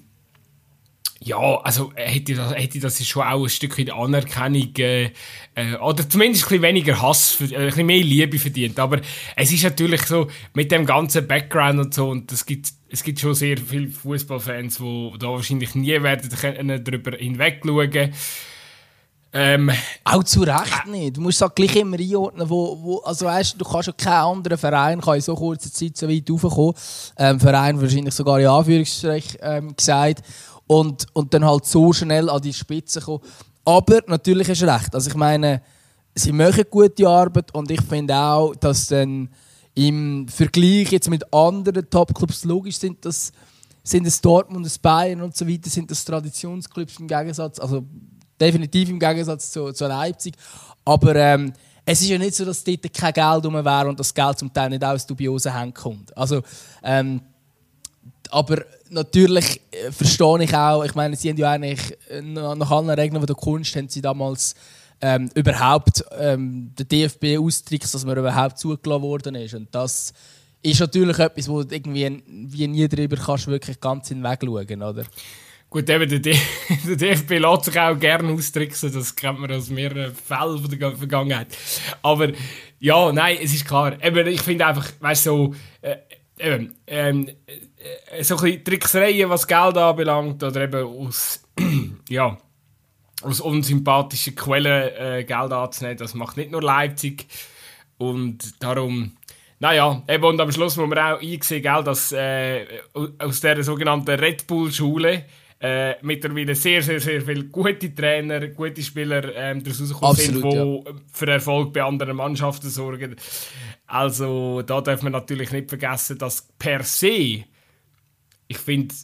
ja, also hätte das, hätte das schon auch ein Stückchen Anerkennung äh, äh, oder zumindest ein bisschen weniger Hass, für, äh, ein bisschen mehr Liebe verdient. Aber es ist natürlich so mit dem ganzen Background und so und es gibt es gibt schon sehr viele Fußballfans, die da wahrscheinlich nie werden können darüber hinweg schauen. Ähm, auch zu Recht nicht. Du musst es gleich immer einordnen, wo, wo also weißt, du kannst ja keinen anderen Verein kann in so kurzer Zeit so weit raufkommen. Ähm, Verein wahrscheinlich sogar in Anführungsstrichen ähm, gesagt. Und, und dann halt so schnell an die Spitze kommen. Aber natürlich ist recht. Also ich meine, sie machen gute Arbeit und ich finde auch, dass dann im Vergleich jetzt mit anderen Topclubs logisch sind, dass sind es Dortmund, das Bayern und so weiter, sind das Traditionsclubs im Gegensatz. Also Definitiv im Gegensatz zu, zu Leipzig. Aber ähm, es ist ja nicht so, dass dort kein Geld rum wäre und das Geld zum Teil nicht aus dubiosen Händen kommt. Also, ähm, aber natürlich äh, verstehe ich auch, ich meine, sie haben ja eigentlich äh, nach allen Regeln der Kunst haben sie damals ähm, überhaupt ähm, den DFB austrickst, dass man überhaupt zugelassen worden ist. Und das ist natürlich etwas, wo du irgendwie wie nie drüber kannst wirklich ganz hinweg schauen, oder? Gut, eben, der, D der DFB lässt sich auch gerne austricksen, das kennt man aus mehreren Fällen der Vergangenheit. Aber ja, nein, es ist klar. Eben, ich finde einfach, weißt du, so, äh, eben, ähm, äh, so ein bisschen Tricksereien, was Geld anbelangt, oder eben aus, ja, aus unsympathischen Quellen äh, Geld anzunehmen, das macht nicht nur Leipzig. Und darum, naja, eben, und am Schluss muss man auch einsehen, gell, dass äh, aus der sogenannten Red Bull-Schule, äh, mittlerweile sehr, sehr, sehr viele gute Trainer, gute Spieler ähm, daraus rausgekommen sind, die ja. für Erfolg bei anderen Mannschaften sorgen. Also da darf man natürlich nicht vergessen, dass per se, ich finde,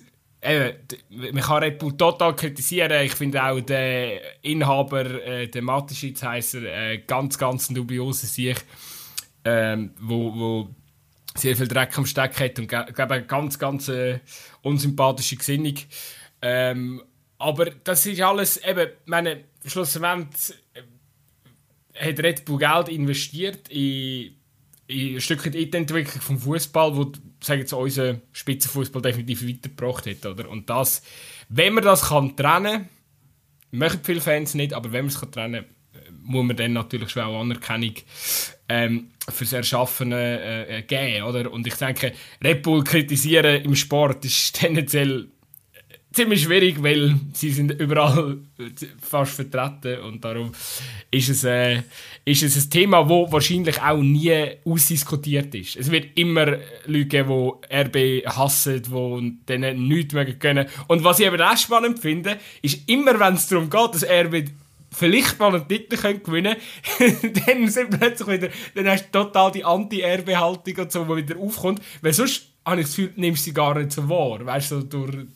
äh, man kann Red Bull total kritisieren. Ich finde auch den Inhaber, äh, der Mateschitz heisst er, äh, ganz, ganz dubiose Sicht, ähm, wo, wo sehr viel Dreck am Steck hat und glaube eine ganz, ganz äh, unsympathische Gesinnung. Ähm, aber das ist alles, eben, meine, schlussendlich äh, hat Red Bull Geld investiert in, in ein Stückchen in die Entwicklung vom Fußball, wo sagen jetzt unser Spitzenfußball definitiv weitergebracht hat, oder? Und das, wenn man das kann trennen, möchten viele Fans nicht, aber wenn man es kann trennen, äh, muss man dann natürlich schon auch Anerkennung ähm, fürs Erschaffene äh, geben, oder? Und ich denke, Red Bull kritisieren im Sport ist tendenziell ziemlich schwierig, weil sie sind überall fast vertreten und darum ist es, äh, ist es ein Thema, das wahrscheinlich auch nie ausdiskutiert ist. Es wird immer Leute geben, die RB hassen, die denen nichts mehr können. Und was ich aber auch spannend finde, ist immer, wenn es darum geht, dass RB vielleicht mal einen Titel können gewinnen dann sind plötzlich wieder, dann hast du total die Anti-RB-Haltung und so, die wieder aufkommt, weil sonst habe ich das Gefühl, nimmst du sie gar nicht so wahr, weißt du, so durch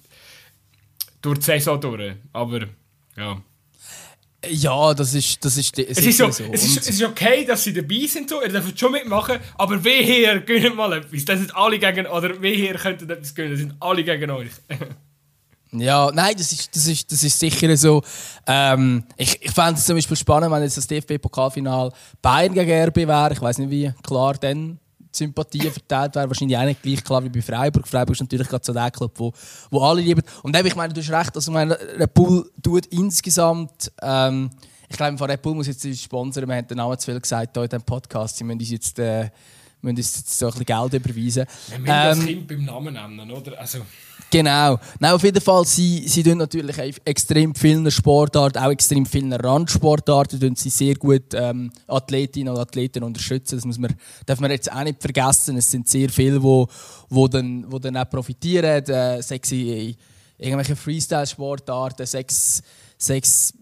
durch die Saison durch. Aber ja. Ja, das ist, das ist, es ist so, so. Es, ist, es ist okay, dass sie dabei sind, so. ihr dürft schon mitmachen, aber wir hier gönnen mal etwas. Das sind alle gegen, oder wir hier könnten etwas gönnen, das sind alle gegen euch. Ja, nein, das ist, das ist, das ist sicher so. Ähm, ich ich fände es zum Beispiel spannend, wenn jetzt das DFB-Pokalfinal Bayern gegen RB wäre. Ich weiß nicht, wie klar dann Sympathie verteilt wäre. Wahrscheinlich auch nicht gleich klar wie bei Freiburg. Freiburg ist natürlich gerade so der Club, wo, wo alle lieben. Und eben, ich meine, du hast recht, also meine, Red Bull tut insgesamt. Ähm, ich glaube, von Red Bull muss jetzt sponsern. Wir haben den Namen zu viel gesagt hier in diesem Podcast. Sie müssen uns jetzt, äh, müssen uns jetzt so ein bisschen Geld überweisen. Wir müssen ähm, das Kind beim Namen nennen, oder? Also. Genau. Nein, auf jeden Fall, sie, sie tun natürlich extrem vielen Sportarten, auch extrem vielen Randsportarten, tun sie sehr gut ähm, Athletinnen und Athleten unterstützen. Das muss man, darf man jetzt auch nicht vergessen. Es sind sehr viele, wo, wo dann, wo dann auch profitieren. Äh, sexy, irgendwelche Freestyle-Sportarten, sechs, sechs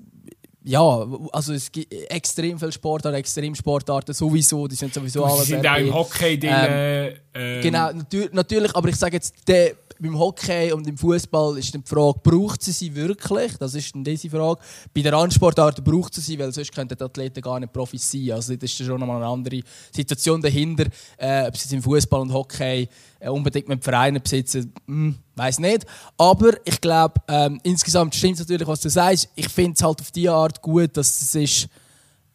ja, also es gibt extrem viele Sportarten, extrem Sportarten sowieso, die sind sowieso alle. Sind auch im Hockey drin. Ähm, ähm. Genau, natürlich, aber ich sage jetzt, der, beim Hockey und im Fußball ist die Frage, braucht sie sie wirklich? Das ist dann diese Frage. Bei der Randsportarten braucht sie sie, weil sonst könnten die Athleten gar nicht Profis sein. Also das ist schon nochmal eine andere Situation dahinter. Äh, ob sie jetzt im Fußball und Hockey unbedingt mit Vereinen besitzen, hm, weiß nicht. Aber ich glaube, ähm, insgesamt stimmt es natürlich, was du sagst. Ich finde es halt auf die Art gut, dass es ist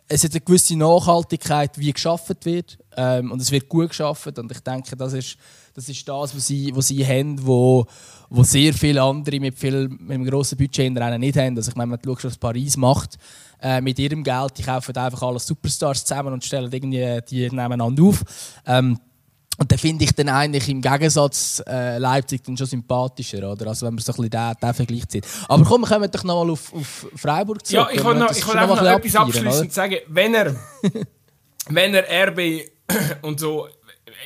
es hat eine gewisse Nachhaltigkeit, wie geschaffen wird. Ähm, und es wird gut geschaffen. Und ich denke, das ist das, ist das was, sie, was sie haben, wo, wo sehr viele andere mit, viel, mit einem grossen Budget in Rennen nicht haben. Also ich meine, wenn du schaust, was Paris macht äh, mit ihrem Geld, die kaufen einfach alle Superstars zusammen und stellen irgendwie die nebeneinander auf. Ähm, und da finde ich dann eigentlich im Gegensatz äh, Leipzig dann schon sympathischer, oder? Also wenn man so ein bisschen den, den Vergleich zieht. Aber komm, wir kommen doch noch mal auf, auf Freiburg zurück. Ja, ich wollte noch, ich will einfach noch etwas abschließend sagen. Wenn er, wenn er RB und so,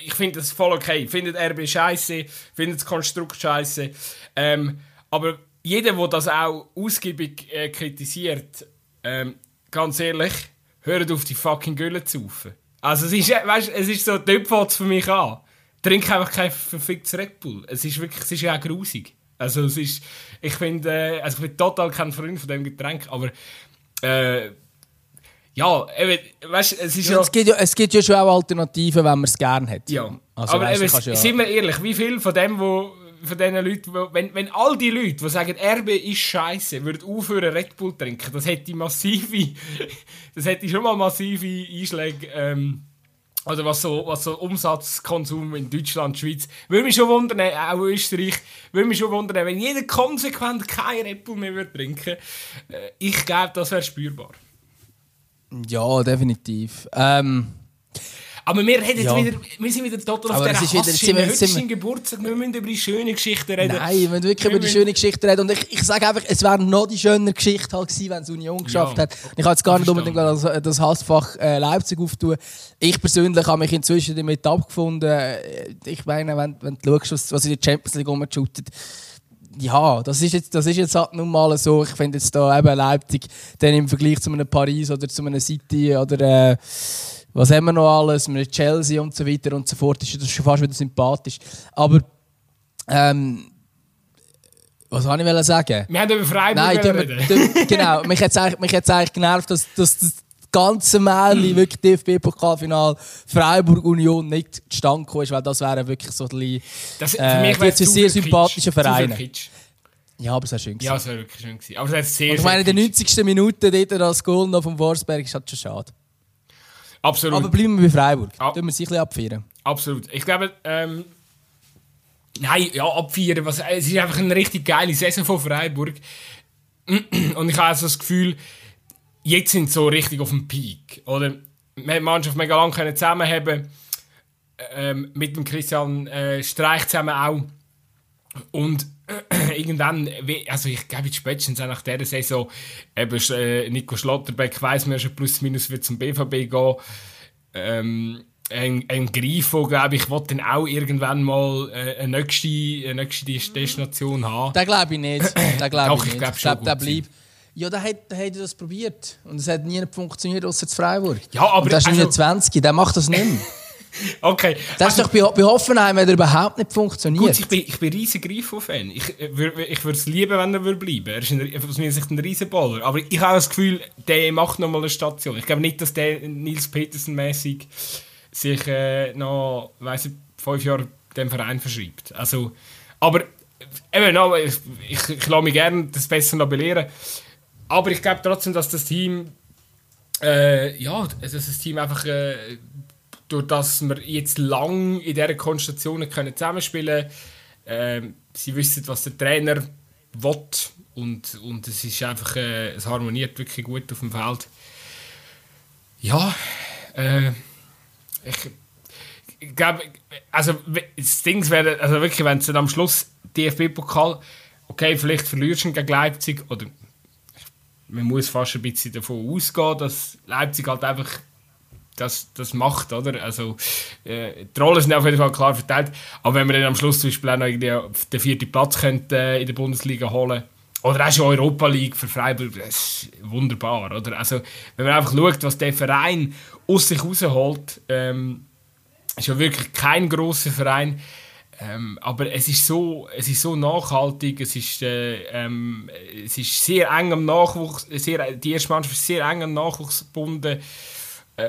ich finde das voll okay. Findet RB scheiße, findet das Konstrukt scheiße. Ähm, aber jeder, der das auch ausgiebig äh, kritisiert, ähm, ganz ehrlich, hört auf die fucking Gülle zu saufen. Also es ist, weißt, es ist so, dort fängt für mich an. Trink einfach kein verficktes Red Bull. Es ist wirklich, es ist ja auch grusig. Also es ist, ich finde, äh, also ich bin total kein Freund von dem Getränk, aber äh, ja, eben, weißt, es ist ja, ja, es, gibt ja... Es gibt ja schon auch Alternativen, wenn man es gerne hat. Ja, also, aber weißt, eben, ja sind wir ehrlich, wie viel von dem, wo von diesen Leuten, wenn, wenn all die Leute, die sagen, RB ist scheiße, würden aufhören Red Bull trinken, das hätte massive, das hätte schon mal massive Einschläge, ähm, oder was so, was so Umsatzkonsum in Deutschland, Schweiz, würde mich schon wundern, auch Österreich, würde mich schon wundern, wenn jeder konsequent kein Red Bull mehr würde trinken, äh, ich glaube, das wäre spürbar. Ja, definitiv. Ähm aber wir, reden ja. wieder, wir sind wieder total auf der Hassschiene. Heute ist sein Geburtstag, wir müssen über die schöne Geschichte reden. Nein, wir müssen wirklich wir über die schöne Geschichte reden. Und ich, ich sage einfach, es wäre noch die schönere Geschichte halt gewesen, wenn es Union geschafft ja. hat. Ich habe jetzt gar nicht unbedingt das, das Hassfach äh, Leipzig auftun. Ich persönlich habe mich inzwischen damit abgefunden. Äh, ich meine, wenn, wenn du schaust, was in der Champions League rumshootet, ja, das ist jetzt, das ist jetzt halt nun mal so. Ich finde jetzt da eben Leipzig dann im Vergleich zu einem Paris oder zu einem City oder äh, was haben wir noch alles, mit Chelsea und so weiter und so fort, ist das schon fast wieder sympathisch. Aber, ähm, was wollte ich sagen? Wir haben über Freiburg Nein, reden. genau, mich hat es eigentlich, eigentlich genervt, dass, dass das ganze Märchen, wirklich DFB-Pokalfinal Freiburg-Union nicht zustande gekommen ist, weil das wäre wirklich so ein das, für äh, mich äh, sehr sympathische Vereine. Ja, aber es war schön. Ja, es war wirklich schön. Gewesen. Aber es war sehr, Und ich meine, in den 90. Minute dort das Goal noch vom Forsberg ist halt schon schade. Absolut. Aber bleiben wir bei Freiburg. Ah. Tun wir sich ein bisschen abfeiern. Absolut. Ich glaube, ähm, nein, ja, abfeiern. Was, es ist einfach eine richtig geile Saison von Freiburg. Und ich habe also das Gefühl, jetzt sind sie so richtig auf dem Peak. Oder? Wir haben die Mannschaft mega lange zusammenhaben ähm, mit dem Christian äh, Streich zusammen auch. Und irgendwann, also ich glaube spätestens nach dieser Saison, eben äh, Nico Schlotterbeck weiss man schon plus minus wird zum BVB gehen. Ähm, ein, ein Grifo, glaube ich, will dann auch irgendwann mal äh, eine, nächste, eine nächste Destination haben. Das glaube ich nicht. Das glaube ich, ich nicht. Glaub ich glaube, der bleibt. Ja, der hat, hat das probiert. Und es hat nie funktioniert, außer zu Freiburg. Ja, aber... Und der ist also, 20, der macht das nicht mehr. Okay. Das ist also, doch bei, bei Hoffenheim, wenn er überhaupt nicht funktioniert. Gut, ich bin, ich bin riesen Grifo-Fan. Ich, äh, ich würde es lieben, wenn er würde bleiben Er ist ein, aus meiner Sicht ein riesen Baller. Aber ich habe das Gefühl, der macht noch mal eine Station. Ich glaube nicht, dass der Nils Petersen-mäßig sich äh, noch, weiss ich, fünf Jahre dem Verein verschreibt. Also, aber eben, no, ich, ich, ich lasse mich gerne das besser noch belehren. Aber ich glaube trotzdem, dass das Team, äh, ja, dass das Team einfach, äh, durch das wir jetzt lang in dieser Konstellation können zusammenspielen können, äh, sie wissen, was der Trainer will und, und es ist einfach, äh, es harmoniert wirklich gut auf dem Feld. Ja, äh, ich, glaube, also das Ding wäre, also wirklich, wenn es am Schluss DFB-Pokal, okay, vielleicht verlierst du gegen Leipzig, oder man muss fast ein bisschen davon ausgehen, dass Leipzig halt einfach das, das macht, oder? Also, äh, die Rollen sind auf jeden Fall klar verteilt, aber wenn wir dann am Schluss zum Beispiel auch noch den vierten Platz könnte, äh, in der Bundesliga holen oder auch schon Europa League für Freiburg, das ist wunderbar, oder? Also, wenn man einfach schaut, was der Verein aus sich rausholt, ähm, ist ja wirklich kein großer Verein, ähm, aber es ist, so, es ist so nachhaltig, es ist, äh, ähm, es ist sehr eng am Nachwuchs, sehr, die erste Mannschaft ist sehr eng am Nachwuchs gebunden. Äh,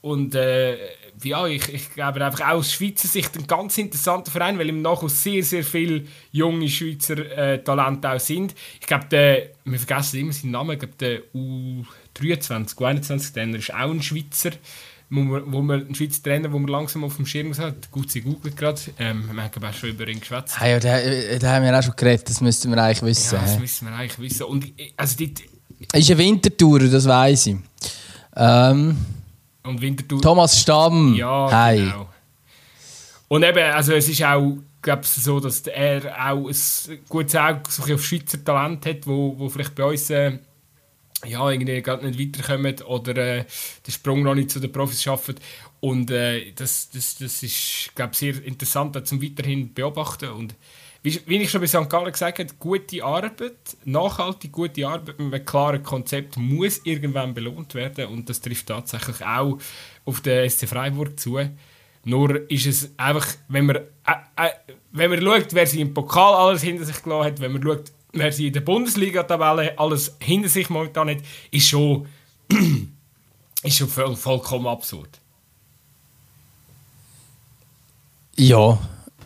und äh, ja, ich, ich glaube einfach auch aus Schweizer Sicht ein ganz interessanter Verein, weil im Nachwuchs sehr, sehr viele junge Schweizer äh, Talente auch sind. Ich glaube, wir vergessen immer seinen Namen, ich glaube, der U23, U21 Trainer ist auch ein Schweizer wo man, wo man einen Schweizer Trainer, wo man langsam auf dem Schirm hat, gut, sie googelt gerade, ähm, wir haben auch schon über ihn geschwätzt. Ah, ja, da, da haben wir auch schon geredet, das müssten wir eigentlich wissen. Ja, das müssen wir eigentlich wissen. Und, also die, ist eine Wintertour, das weiß ich. Ähm, und Wintertour... Thomas Stamm, ja, Hi. genau. Und eben, also es ist auch glaube so, dass er auch ein gutes Auge auf Schweizer Talent hat, wo, wo vielleicht bei uns... Äh, ja, irgendwie gerade nicht weiterkommen oder äh, den Sprung noch nicht zu den Profis schaffen. Und äh, das, das, das ist, glaube sehr interessant zum weiterhin beobachten. Und wie, wie ich schon bei St. Gallen gesagt habe, gute Arbeit, nachhaltig gute Arbeit mit einem klaren Konzept muss irgendwann belohnt werden. Und das trifft tatsächlich auch auf den SC Freiburg zu. Nur ist es einfach, wenn man, äh, äh, wenn man schaut, wer sie im Pokal alles hinter sich gelassen hat, wenn man schaut, wer sie in der Bundesliga-Tabelle alles hinter sich momentan hat, ist schon, ist schon voll, vollkommen absurd. Ja,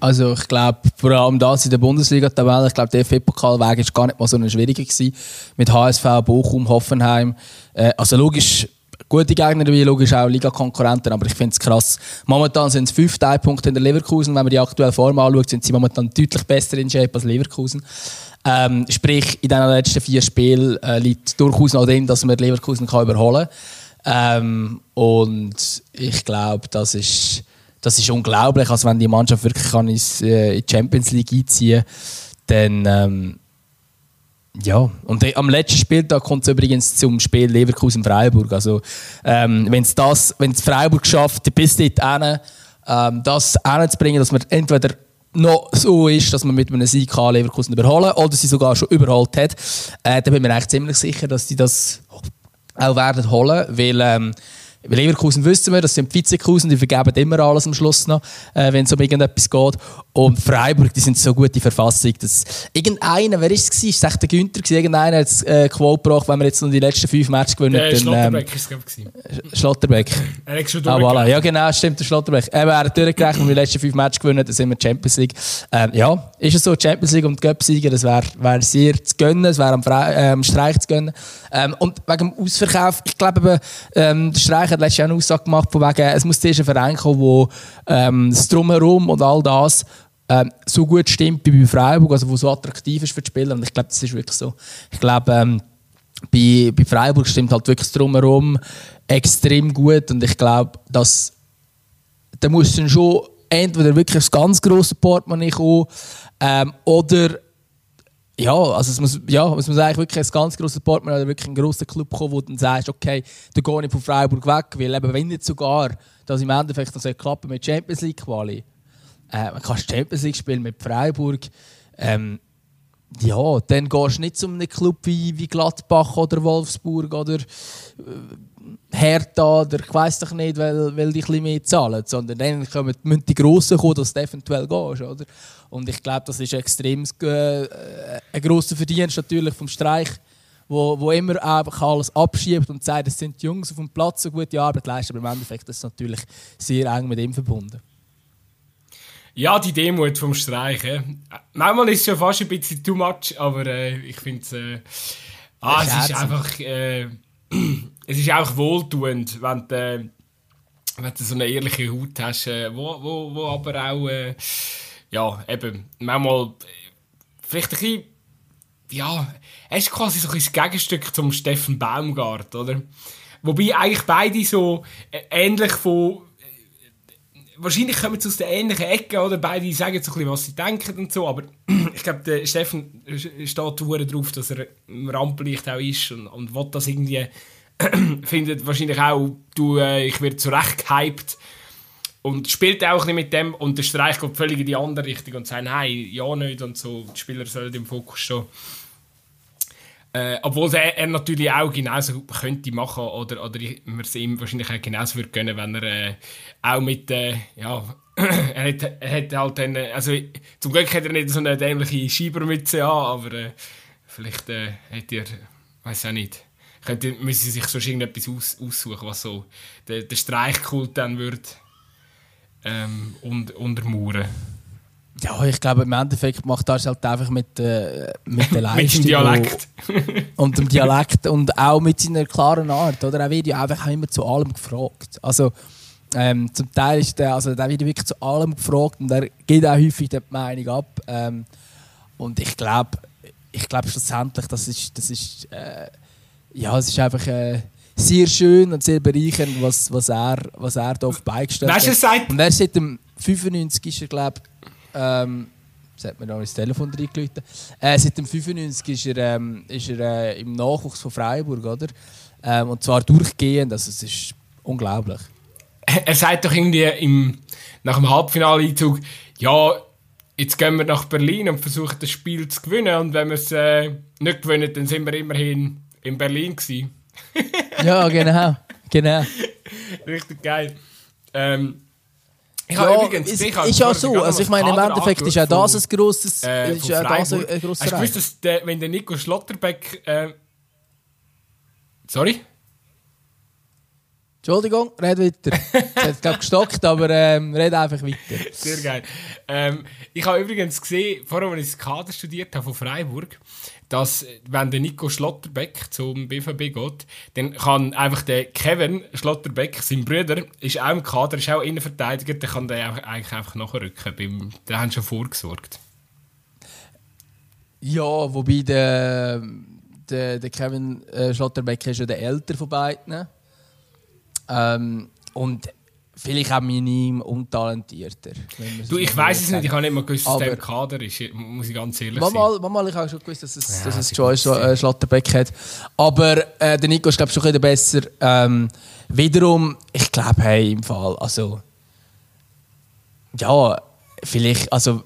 also ich glaube, vor allem das in der Bundesliga-Tabelle, ich glaube, der DFB-Pokalweg war gar nicht mal so eine schwierige gewesen. Mit HSV, Bochum, Hoffenheim. Äh, also logisch, gute Gegner wie logisch auch Liga-Konkurrenten, aber ich finde es krass. Momentan sind es fünf Teilpunkte in der Leverkusen. Wenn man die aktuelle Form anschaut, sind sie momentan deutlich besser in Shape als Leverkusen. Ähm, sprich, in den letzten vier Spielen äh, liegt durchaus noch drin, dass man Leverkusen kann überholen kann. Ähm, und ich glaube, das ist, das ist unglaublich. Also wenn die Mannschaft wirklich kann ins, äh, in die Champions League einziehen kann, dann ähm, ja, und am letzten Spieltag kommt es übrigens zum Spiel Leverkusen-Freiburg. Also, ähm, wenn es das, wenn es Freiburg schafft, bis dorthin, ähm, das hinzubringen, dass man entweder noch so ist, dass man mit einem Sieg Leverkusen überholen oder sie sogar schon überholt hat, äh, dann bin ich mir eigentlich ziemlich sicher, dass sie das auch werden holen, weil ähm, bei Leverkusen wissen wir, das sind Vizekusen, die vergeben immer alles am Schluss noch, äh, wenn es um irgendetwas geht. Und Freiburg, die sind so gut in Verfassung, dass irgendeiner, wer war es? Ist es der Günther? Irgendeiner hat es äh, Quote gebracht, wenn wir jetzt noch die letzten fünf Matches gewinnen. Der Schlotterbeck ähm, ist es, Schlotterbeck. Er hat schon ah, voilà. Ja, genau, stimmt, der Schlotterbeck. Eben, er hat durchgerechnet, wenn wir die letzten fünf Matches gewinnen, dann sind wir Champions League. Ähm, ja, ist es so, Champions League und Cup-Sieger, das wäre wär sehr zu gönnen, es wäre am ähm, Streich zu gönnen. Ähm, und wegen dem Ausverkauf, ich glaube, ähm, der Streich hat letztes Jahr eine Aussage gemacht, von wegen, es muss zuerst ein Verein kommen, wo ähm, das Drumherum und all das ähm, so gut stimmt wie bei Freiburg, also wo so attraktiv ist für die Spieler. Und ich glaube, das ist wirklich so. Ich glaube, ähm, bei, bei Freiburg stimmt halt wirklich das Drumherum extrem gut. Und ich glaube, dass da muss dann schon entweder wirklich ein ganz grosses Portemonnaie kommen ähm, oder ja, also es muss, ja, es muss eigentlich wirklich ein ganz grosses Portemonnaie oder wirklich ein grosser Club kommen, wo du dann sagst, okay, da gehe ich von Freiburg weg, weil eben, wenn nicht sogar, dass im Endeffekt das klappen mit Champions League Quali, äh, man kann Champions League spielen mit Freiburg. Ähm, ja, dann gehst du nicht zu einem Club wie, wie Gladbach oder Wolfsburg oder äh, Hertha oder ich weiß doch nicht, weil, weil die ein bisschen mehr zahlen, sondern dann kommen, müssen die Grossen kommen, dass du eventuell gehst. Oder? Und ich glaube, das ist extrem äh, ein grosser Verdienst natürlich vom Streich, wo, wo immer einfach alles abschiebt und sagt, es sind die Jungs auf dem Platz, so gute Arbeit leisten, aber im Endeffekt ist das natürlich sehr eng mit ihm verbunden. Ja, die Demut vom Streich. Ja. Manchmal ist es schon fast ein bisschen too much, aber äh, ich finde es. Äh, ah, es ist einfach. Äh, es ist auch wohltuend, wenn du, äh, wenn du so eine ehrliche Haut hast, äh, wo, wo, wo aber auch. Äh, ja, eben, manchmal. Vielleicht ein bisschen. Ja, er ist quasi so ein das Gegenstück zum Steffen Baumgart, oder? Wobei eigentlich beide so äh, ähnlich von wahrscheinlich kommen sie aus der ähnlichen Ecke, oder? Beide sagen so ein bisschen, was sie denken und so, aber ich glaube, der Steffen steht darauf, dass er im Rampenlicht auch ist und, und will das irgendwie, findet wahrscheinlich auch, du, äh, ich werde zurecht gehypt und spielt auch ein mit dem und der Streich geht völlig in die andere Richtung und sagt, nein, ja nicht und so, die Spieler sollen im Fokus stehen. Äh, obwohl er, er, natürlich auch genauso könnte machen oder, oder man es ihm wahrscheinlich auch genauso würde gönnen, wenn er äh, auch mit, äh, ja, er hat, er hat halt dann, also zum Glück hat er nicht so eine dämliche Schiebermütze an, aber äh, vielleicht äh, hat er, weiß auch nicht, könnte, müssen sie sich sonst irgendetwas aus, aussuchen, was so der, der Streichkult dann würde ähm, und, untermauern. Ja, ich glaube, im Endeffekt macht das halt einfach mit, äh, mit der Leistung. mit dem Dialekt. und dem Dialekt und auch mit seiner klaren Art. Oder? Er wird ja einfach immer zu allem gefragt. Also, ähm, zum Teil ist der, also der wird wirklich zu allem gefragt und er geht auch häufig die Meinung ab. Ähm, und ich glaube, ich glaube schlussendlich, das ist, das ist, äh, ja, es ist einfach äh, sehr schön und sehr bereichernd, was, was er, was er da auf beigestellt hat. Und er seit dem 95 ist er, glaube ähm, das hat mir noch ins Telefon reingeläutet. Äh, seit dem 95 ist er, ähm, ist er äh, im Nachwuchs von Freiburg, oder? Ähm, und zwar durchgehend, also es ist unglaublich. Er sagt doch irgendwie im, nach dem Halbfinaleinzug, ja, jetzt gehen wir nach Berlin und versuchen das Spiel zu gewinnen und wenn wir es äh, nicht gewinnen, dann sind wir immerhin in Berlin gewesen. ja, genau, genau. Richtig geil. Ähm, ich ja, übrigens, ist, ich ist ja so. Also ich meine, im Endeffekt ist ja das ein grosses, äh, ist das ein grosser Hast du gewusst, dass der, wenn der Nico Schlotterbeck... Äh, sorry? Entschuldigung, red weiter. Es hat gerade gestockt, aber ähm, red einfach weiter. Sehr geil. Ähm, ich habe übrigens gesehen, vorher, als ich das Kader studiert habe von Freiburg, dass, wenn der Nico Schlotterbeck zum BVB geht, dann kann einfach der Kevin Schlotterbeck, sein Bruder, ist auch im Kader, ist auch Innenverteidiger, der kann der eigentlich einfach nachrücken. Beim, der haben schon vorgesorgt. Ja, wobei der, der, der Kevin äh, Schlotterbeck ist ja der älter von beiden. Ähm, und Vielleicht auch minim untalentierter. Du, ich weiß es nicht, ich habe nicht mal gewusst, dass der im Kader ist, muss ich ganz ehrlich sagen. Mal, mal, ich habe schon gewusst, dass es, ja, dass es Joy äh, Schlatterbeck hat. Aber äh, der Nico ist, glaube ich, schon ein besser. Ähm, wiederum, ich glaube, hey, im Fall, also... Ja, vielleicht, also...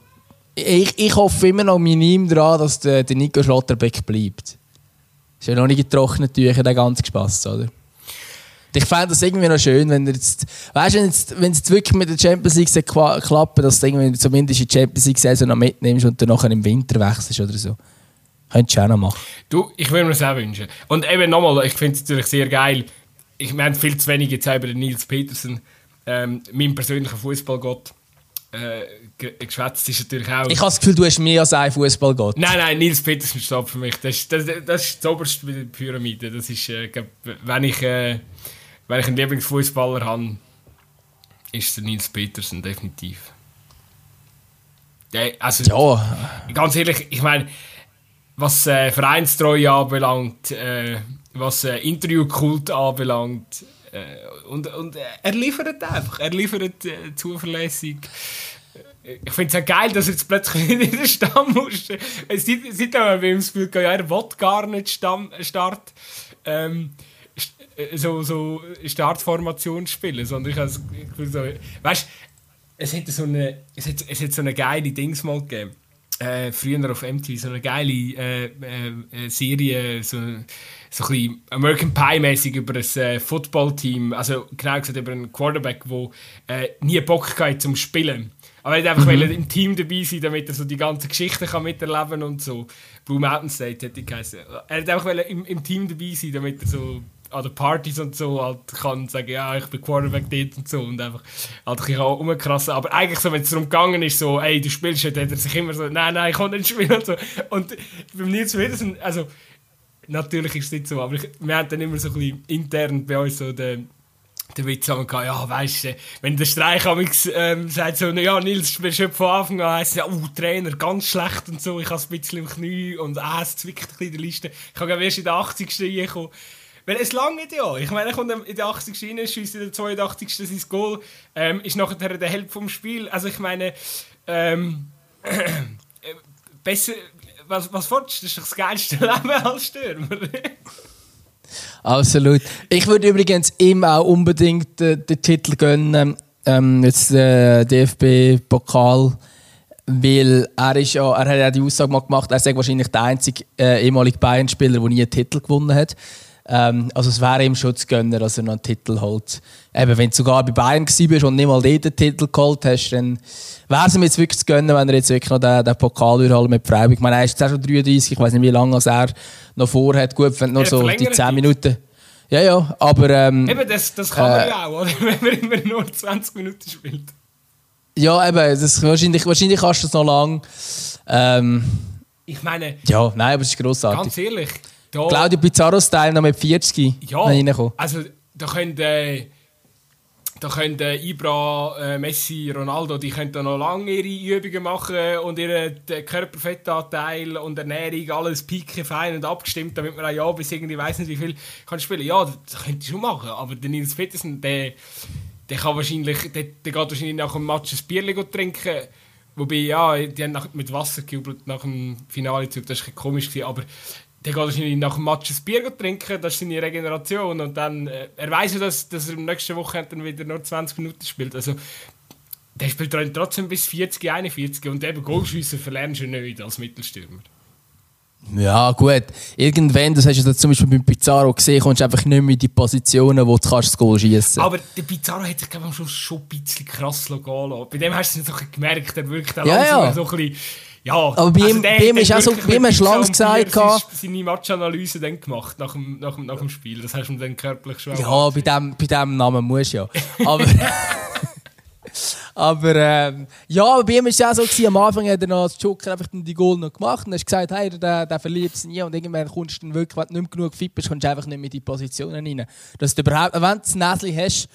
Ich, ich hoffe immer noch minim daran, dass der, der Nico Schlotterbeck bleibt. Ist ja noch nicht getrocknet, der ganze Spaß, oder? Ich fände das irgendwie noch schön, wenn jetzt, weißt du, wenn es wirklich mit der Champions League klappt, dass du irgendwie zumindest die Champions League Saison noch mitnimmst und dann nachher im Winter wechselst oder so. Könntest du auch noch machen. Du, ich würde mir das auch wünschen. Und eben nochmal, ich finde es natürlich sehr geil. Ich meine, viel zu wenig jetzt über den Nils Petersen, ähm, mein persönlicher Fußballgott. Äh, geschwätzt ist natürlich auch. Ich habe das Gefühl, du hast mehr als ein Fußballgott. Nein, nein, Nils Petersen steht für mich. Das, das, das ist das oberste bei der Pyramide. Das ist, äh, wenn ich. Äh, wenn ich einen Lieblingsfußballer habe, ist der Nils Petersen definitiv. Der, also, ja. Ganz ehrlich, ich meine, was äh, Vereinstreue anbelangt, äh, was äh, Interviewkult anbelangt, äh, und, und er liefert einfach, er liefert äh, zuverlässig. Ich finde es ja geil, dass er jetzt plötzlich in den Stamm muss. Seit, seitdem haben wir das Gefühl, ja, er will gar nicht Stamm, Start. Ähm, äh, so, so Startformation spielen, sondern ich habe das Gefühl, so, weißt es hätte so eine, es hätte, es hätte so eine geile Dings mal gegeben. Äh, früher auf MTV so eine geile äh, äh, äh, Serie, so, so ein bisschen American Pie-mäßig über ein äh, Footballteam, also genau gesagt über einen Quarterback, der nie Bock hatte zum Spielen. Aber er einfach mhm. im Team dabei sein, damit er so die ganze Geschichte kann miterleben und so. Blue Mountain State hätte ich geheißen. Er wollte einfach im, im Team dabei sein, damit er so an den Partys und so halt kann sagen, ja, ich bin Quarterback dort und so und einfach halt ein bisschen rumkrassen. Aber eigentlich so, wenn es darum gegangen ist, so, ey, du spielst ja, hat er sich immer so, nein, nein, ich kann nicht spielen und so. Und beim Nils Wiedersen, also, natürlich ist es nicht so, aber ich, wir haben dann immer so ein bisschen intern bei uns so den der Witz haben wir ja, weißt du, wenn der Streich ähm, sagt so, ja, Nils, spielst du von Anfang an, heisst ja, oh, Trainer, ganz schlecht und so, ich habe ein bisschen im Knie und ah, es zwickt ein bisschen in der Liste. Ich kann erst in der 80. reinkommen. Weil es lange ja. Ich meine, er kommt in der 80. rein, schießt in der 82. sein Goal, ähm, ist nachher der Hälfte vom Spiel. Also ich meine, ähm, äh, besser, was, was fortst Das ist doch das geilste Leben als Stürmer. Absolut. Ich würde übrigens ihm auch unbedingt den, den Titel gönnen, ähm, jetzt äh, DFB-Pokal, weil er ist ja, er hat ja die Aussage mal gemacht, er ist wahrscheinlich der einzige äh, ehemalige Bayern-Spieler, der nie einen Titel gewonnen hat. Ähm, also es wäre ihm schon zu gönnen, dass er noch einen Titel holt. Eben, wenn du sogar bei Bayern bist und nicht mal den Titel geholt hast, dann wäre es ihm jetzt wirklich zu gönnen, wenn er jetzt wirklich noch den, den Pokal holen mit Freiburg. Ich meine, er ist jetzt auch schon 33, ich weiß nicht, wie lange er noch vorhat. Gut, wenn nur so die 10 Minuten... Ja, ja, aber... Ähm, eben, das, das kann man äh, ja auch, oder? wenn man immer nur 20 Minuten spielt. Ja, eben, das, wahrscheinlich, wahrscheinlich kannst du es noch lang. Ähm, ich meine... Ja, nein, aber es ist grossartig. Ganz ehrlich... Da, Claudio Pizarro-Style noch mit 40 ja, reinkommen. also da können, äh, da können äh, Ibra, äh, Messi, Ronaldo, die können da noch lange ihre Übungen machen und ihren Körperfettanteil und Ernährung, alles pieken, fein und abgestimmt, damit man auch ja bis irgendwie weiß nicht wie viel kann spielen. Ja, das könnte ich schon machen, aber der Nils Petersen, der, der kann wahrscheinlich, der, der geht wahrscheinlich nach dem Match ein Bier trinken. Wobei, ja, die haben nach, mit Wasser gejubelt nach dem Finalezug, das war komisch, gewesen, aber der geht wahrscheinlich nach dem Match ein Bier trinken, das ist seine Regeneration. Und dann, äh, er weiß ja, dass, dass er im nächsten Woche dann wieder nur 20 Minuten spielt. Also, der spielt trotzdem bis 40, 41 und eben Goalschüsse verlernst du nicht als Mittelstürmer. Ja, gut. Irgendwann, das hast du zum Beispiel beim Pizarro gesehen, kommst du einfach nicht mehr in die Positionen, wo du das Goal schießen Aber der Pizarro hat sich, glaube ich, schon, schon ein bisschen krass gehen Bei dem hast du es gemerkt, er wirkt auch ja, ja. so ein bisschen ja, aber bei also ihm, der, bei ihm ist auch so, wie ihm hast lange gesagt, seine Matchanalyse dann gemacht nach dem, nach, dem, nach dem Spiel. Das hast du dann körperlich schon. Ja, bei dem, bei dem Namen muss ja. Aber, aber ähm, ja, bei ihm war es auch so, gewesen, am Anfang hat er noch als Joker einfach die Goal noch gemacht und hast gesagt, hey, der, der verliert es nie und irgendwann kommst du dann wirklich, wenn du nicht mehr genug fit bist, kommst du einfach nicht mehr in die Positionen rein. Dass du überhaupt, wenn du das Näschen hast,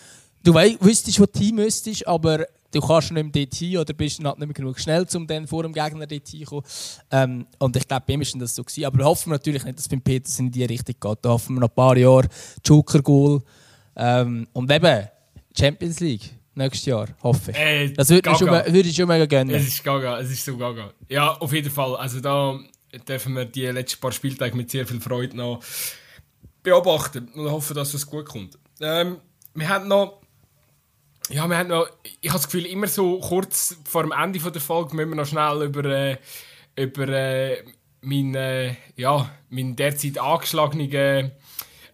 du wüsstest, wo Team müsstest, aber du kannst nicht mehr dort hin oder bist nicht mehr genug schnell, um dann vor dem Gegner dort hinzukommen. Ähm, und ich glaube, bei ihm war das so. Gewesen. Aber wir hoffen natürlich nicht, dass es beim Petersen in die Richtung geht. Da hoffen wir noch ein paar Jahre Joker-Goal. Ähm, und eben Champions League nächstes Jahr, hoffe ich. Äh, das würde ich, schon, ich schon mega gönnen. Es ist gaga, es ist so gaga. Ja, auf jeden Fall. Also da dürfen wir die letzten paar Spieltage mit sehr viel Freude noch beobachten und hoffen, dass es gut kommt. Ähm, wir haben noch ja, wir haben noch, ich habe das Gefühl, immer so kurz vor dem Ende der Folge müssen wir noch schnell über, äh, über äh, meinen, äh, ja, meinen derzeit angeschlagenen,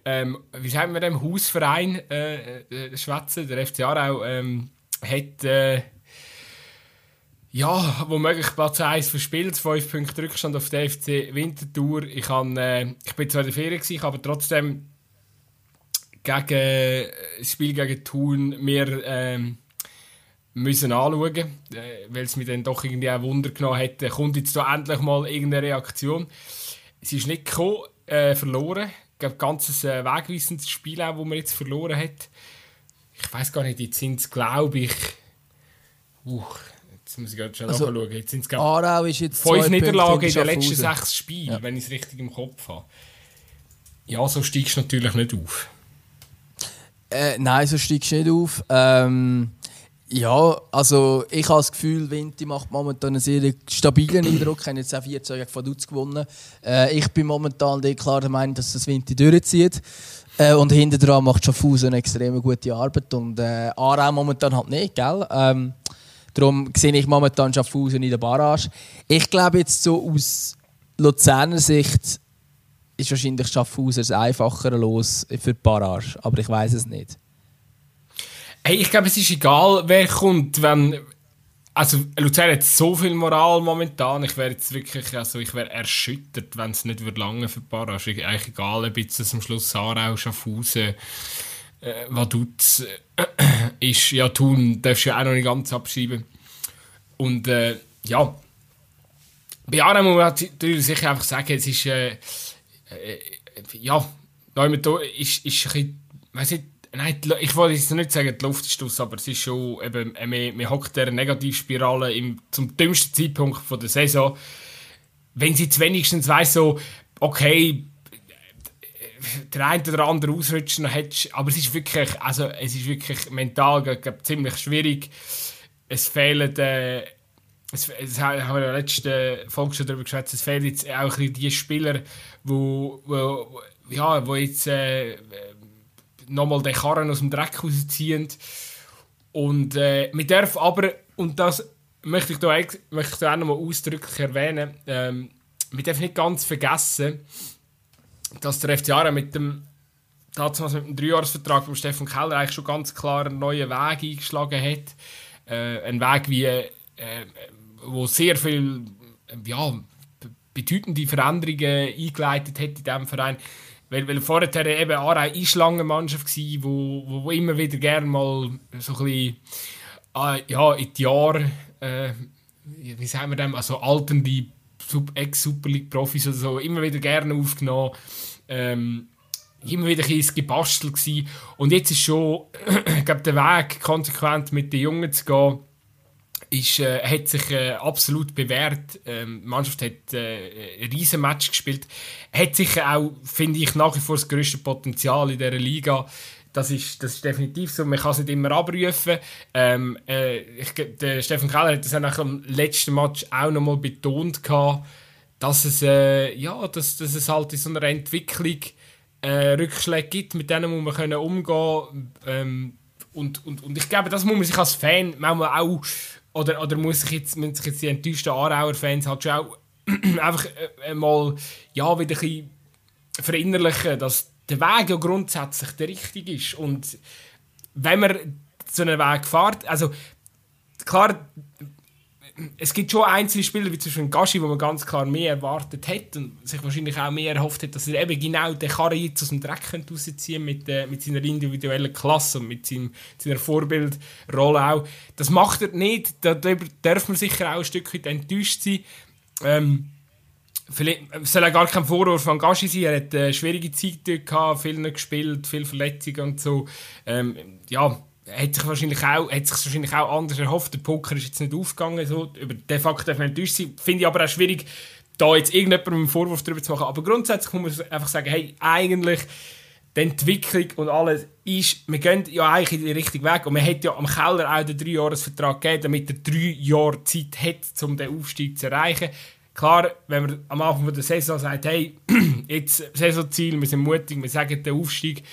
ähm, wie sagen wir dem, Hausverein äh, äh, schwätzen. Der FC Aarau ähm, hat, äh, ja, womöglich Platz 1 verspielt, 5 Punkte Rückstand auf der FC Winterthur. Ich, kann, äh, ich bin zwar in der Ferien, aber trotzdem gegen das Spiel gegen Thun wir ähm, müssen anschauen, äh, weil es mir dann doch irgendwie ein Wunder genommen hat, kommt jetzt da endlich mal irgendeine Reaktion. Es ist nicht gekommen, äh, verloren. Ich glaube, ein ganzes äh, wegweisendes Spiel, auch, das man jetzt verloren hat. Ich weiß gar nicht, jetzt sind es, glaube ich, uh, jetzt muss ich gerade schon also, nachschauen. Jetzt sind es, glaube ich, fünf Niederlagen in den letzten sechs Spielen, ja. wenn ich es richtig im Kopf habe. Ja, so steigst du natürlich nicht auf. Äh, nein, so steigst du nicht auf. Ähm, ja, also ich habe das Gefühl, Vinti macht momentan einen sehr stabilen Eindruck. Ich habe jetzt auch 14 gegen Vaduz gewonnen. Äh, ich bin momentan klar der Meinung, dass das Vinti durchzieht. Äh, und hinter dran macht Schaffhausen eine extrem gute Arbeit. Und äh, Aarau momentan halt nicht, gell? Ähm, darum sehe ich momentan Schaffhausen in der Barrage. Ich glaube jetzt so aus Luzerner Sicht ist wahrscheinlich Schaffhauser das einfachere Los für die Barrage, aber ich weiß es nicht. Hey, ich glaube, es ist egal, wer kommt, wenn also Luzern hat so viel Moral momentan. Ich wäre jetzt wirklich, also ich wäre erschüttert, wenn es nicht wird lange für Barrage. Eigentlich egal, ob jetzt am Schluss Aarau, Schaffhausen, äh, Vaduz äh, ist. Ja, Thun darfst du ja auch noch nicht ganz abschreiben. Und äh, ja, bei Aarau muss man natürlich sicher einfach sagen, es ist, äh, äh, ja, ist, ist ein bisschen, nicht, Nein, ich wollte jetzt nicht sagen, die Luft ist aus, aber es ist schon, eben, man, hockt der Negativspirale im, zum dümmsten Zeitpunkt von der Saison. Wenn sie jetzt wenigstens weiss, so, okay, der eine oder andere ausrutschen, aber es ist wirklich, also es ist wirklich mental glaub, ziemlich schwierig. Es fehlen, äh, es, es haben wir in der letzten Folge schon darüber geschätzt, es fehlen jetzt auch die Spieler, wo, wo ja, wo jetzt äh, nochmal den Karren aus dem Dreck rausziehen. Und äh, wir dürfen aber, und das möchte ich da, möchte ich da auch nochmal ausdrücklich erwähnen, ähm, wir dürfen nicht ganz vergessen, dass der FC Aarau mit dem damals mit dem Dreijahresvertrag von Stefan Keller eigentlich schon ganz klar einen neuen Weg eingeschlagen hat. Äh, ein Weg, wie, äh, wo sehr viel ja, bedeutende Veränderungen eingeleitet hat in diesem Verein. Weil, weil vorher eben auch eine Einschlangenmannschaft war, wo, wo, immer wieder gerne mal so ein bisschen äh, ja, in die Jahre, äh, wie sagen wir dem, also alternde Ex-Super League-Profis oder so, immer wieder gerne aufgenommen. Ähm, immer wieder ein bisschen gebastelt gewesen. Und jetzt ist schon, ich glaube, der Weg, konsequent mit den Jungen zu gehen, ist, äh, hat sich äh, absolut bewährt. Ähm, die Mannschaft hat äh, ein riesen Match gespielt. Hat sicher auch, finde ich, nach wie vor das grösste Potenzial in dieser Liga. Das ist, das ist definitiv so. Man kann es nicht immer abrufen. Ähm, äh, ich, der Stefan Keller hat das auch nach dem letzten Match auch nochmal betont, gehabt, dass, es, äh, ja, dass, dass es halt in so einer Entwicklung äh, Rückschläge gibt, mit denen muss man können umgehen ähm, und, und, und ich glaube, das muss man sich als Fan manchmal auch oder, oder muss sich jetzt, müssen sich jetzt die enttäuschten Aarauer-Fans halt schon auch einfach äh, mal ja, wieder ein bisschen verinnerlichen, dass der Weg ja grundsätzlich der richtige ist. Und wenn man so einen Weg fährt, also klar, es gibt schon einzelne Spieler, wie zum Beispiel Gashi, wo man ganz klar mehr erwartet hat und sich wahrscheinlich auch mehr erhofft hat, dass er eben genau den Karren jetzt aus dem Dreck rausziehen mit, äh, mit seiner individuellen Klasse und mit seinem, seiner Vorbildrolle auch. Das macht er nicht, da darf man sicher auch ein Stück weit enttäuscht sein. Ähm, Vielleicht soll er gar kein Vorwurf an Gashi sein. Er hat eine schwierige Zeit dort gehabt, viel nicht gespielt, viel Verletzungen und so. Ähm, ja, hat sich wahrscheinlich auch, hat sich wahrscheinlich auch anders erhofft. Der Poker ist jetzt nicht aufgegangen. So. Über den Fakt darf man enttäuscht sein. Finde ich aber auch schwierig, da jetzt irgendjemandem einen Vorwurf darüber zu machen. Aber grundsätzlich muss man einfach sagen, hey, eigentlich die Entwicklung und alles ist, wir gehen ja eigentlich in den richtigen Weg. Und man hat ja am Keller auch den Dreijahresvertrag gegeben, damit er drei Jahre Zeit hat, um den Aufstieg zu erreichen. Klar, wenn man am Anfang der Saison sagt, hey, jetzt Saisonziel, wir sind mutig, wir sagen den Aufstieg,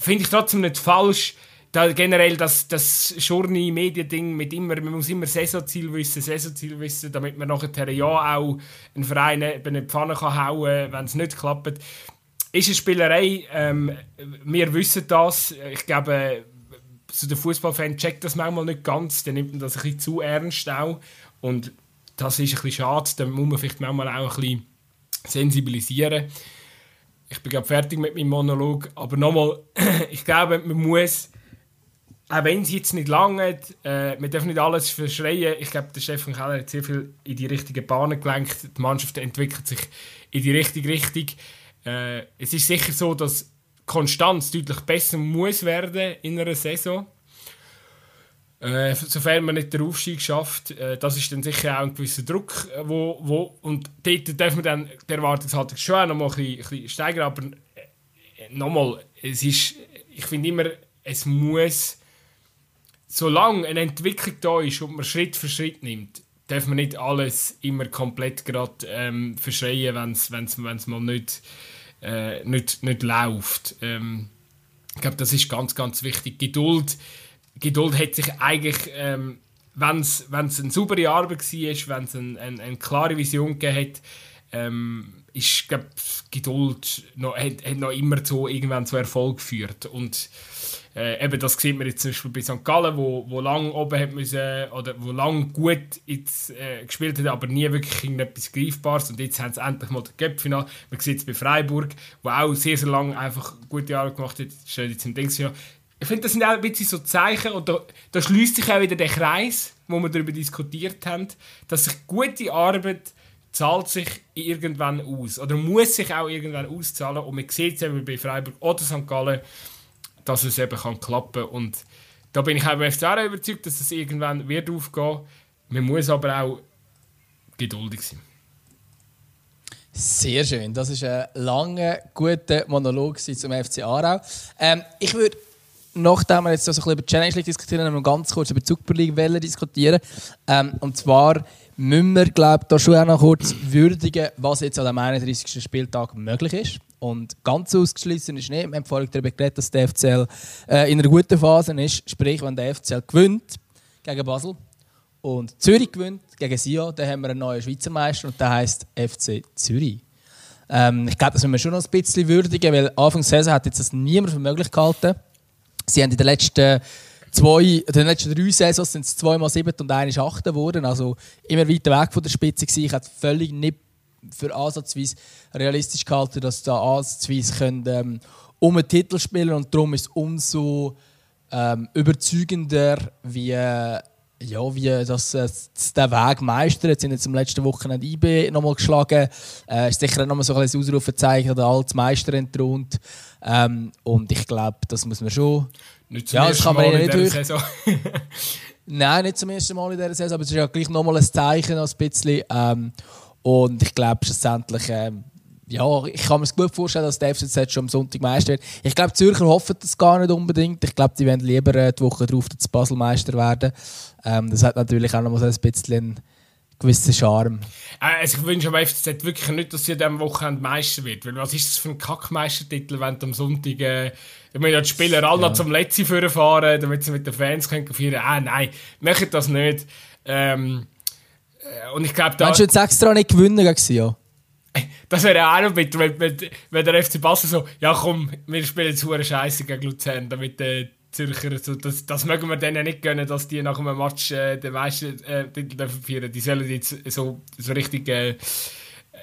finde ich trotzdem nicht falsch, da generell das, das schurni Mediending mit immer, man muss immer Saisonziel wissen, Saisonziel wissen, damit man nachher ja auch einen Verein über eine Pfanne kann hauen kann, wenn es nicht klappt. Ist eine Spielerei, ähm, wir wissen das, ich glaube, so der Fußballfan checkt das manchmal nicht ganz, der nimmt das ein bisschen zu ernst auch und das ist ein bisschen schade, da muss man vielleicht manchmal auch ein bisschen sensibilisieren. Ich bin gerade fertig mit meinem Monolog, aber nochmal, ich glaube, man muss auch wenn es jetzt nicht lange äh, wir dürfen nicht alles verschreien. Ich glaube, der Stefan Keller hat sehr viel in die richtige Bahn gelenkt. Die Mannschaft entwickelt sich in die richtige Richtung. Äh, es ist sicher so, dass Konstanz deutlich besser muss werden in einer Saison. Äh, sofern man nicht den Aufstieg schafft, äh, das ist dann sicher auch ein gewisser Druck, äh, wo, wo und dort darf man dann die Erwartungshaltung schon noch mal ein bisschen, steigern, aber äh, nochmal, es ist, ich finde immer, es muss solange eine Entwicklung da ist und man Schritt für Schritt nimmt, darf man nicht alles immer komplett gerade ähm, verschreien, wenn es mal nicht, äh, nicht, nicht läuft. Ähm, ich glaube, das ist ganz, ganz wichtig. Geduld, Geduld hat sich eigentlich, ähm, wenn es eine saubere Arbeit war, wenn es ein, ein, eine klare Vision gegeben hat, ähm, ist, glaub, Geduld noch, hat, hat noch immer so irgendwann zu Erfolg geführt. Und Äh, eben, das sieht man jetzt zum Beispiel bei St. Gallen, wo, wo lang oben hat müssen, oder wo lang gut jetzt, äh, gespielt hat, aber nie wirklich irgendetwas Greifbares. Und jetzt haben sie endlich mal den Göppfinal. Man sieht es bei Freiburg, wo auch sehr, sehr lange einfach gute Jahre gemacht hat. Steht jetzt im Dingsjahr. Ich finde, das sind auch ein bisschen so Zeichen, und da, da schließt sich auch wieder der Kreis, wo wir darüber diskutiert haben, dass sich gute Arbeit zahlt sich irgendwann aus. Oder muss sich auch irgendwann auszahlen. Und man sieht es eben bei Freiburg oder St. Gallen, dass es eben kann klappen Und da bin ich auch beim FCA überzeugt, dass es irgendwann wird aufgehen. Man muss aber auch geduldig sein. Sehr schön. Das ist ein langer, guter Monolog zum FC Aarau. Ähm, ich würde, nachdem wir jetzt so ein bisschen über die Challenge League diskutieren, noch ganz kurz über die Super League diskutieren. Ähm, und zwar müssen wir, glaube ich, da schon auch noch kurz würdigen, was jetzt an dem 31. Spieltag möglich ist. Und ganz ausgeschlossen ist nicht. Wir haben vorhin darüber geredet, dass der FCL äh, in einer guten Phase ist. Sprich, wenn der FCL gewinnt gegen Basel und Zürich gewinnt gegen Sion, dann haben wir einen neuen Schweizer Meister und der heißt FC Zürich. Ähm, ich glaube, das müssen wir schon noch ein bisschen würdigen, weil Anfang der Saison hat jetzt das niemand für möglich gehalten. Sie haben in den letzten zwei, in den letzten drei Saisons sind es zweimal sieben und einer ist achter geworden. Also immer weiter weg von der Spitze gewesen. Ich hätte völlig nicht für ansatzweise realistisch gehalten, dass da ansatzweise können, ähm, um einen Titel spielen und darum ist es umso ähm, überzeugender, wie, äh, ja, wie das, äh, der Weg meistert. Jetzt sind jetzt am letzten Wochenende IB nochmal geschlagen. Äh, ist sicher nochmal so ein Ausrufezeichen oder als Meister entthront. Ähm, und ich glaube, das muss man schon. Nicht zum ja, das kann man Mal nicht in Saison. Nein, nicht zum ersten Mal in dieser Saison, aber es ist ja gleich nochmal ein Zeichen, ein bisschen. Ähm, und ich glaube schlussendlich, ähm, ja, ich kann mir gut vorstellen, dass der FCZ schon am Sonntag Meister wird. Ich glaube, die Zürcher hoffen das gar nicht unbedingt. Ich glaube, die werden lieber äh, die Woche darauf zu Basel Meister werden. Ähm, das hat natürlich auch noch mal so ein bisschen gewissen Charme. Äh, also ich wünsche am FCZ wirklich nicht, dass sie an diesem Wochenende Meister wird. Weil was ist das für ein Kackmeistertitel, wenn du am Sonntag... Äh, ich meine, die Spieler alle ja. noch zum Letzten fahren, damit sie mit den Fans können feiern Ah, nein, machen das nicht. Ähm, äh, und ich glaube, da... Meinst du jetzt extra nicht gewinnen gegen Sion? Das wäre auch noch bitter, wenn, wenn, wenn, der FC Basel so, ja komm, wir spielen jetzt hure Scheiße gegen Luzern, damit äh, Zürcher, so, das, das mögen wir denen nicht gönnen, dass die nach einem Match äh, den meisten äh, Titel feiern Die sollen jetzt so, so richtig, äh,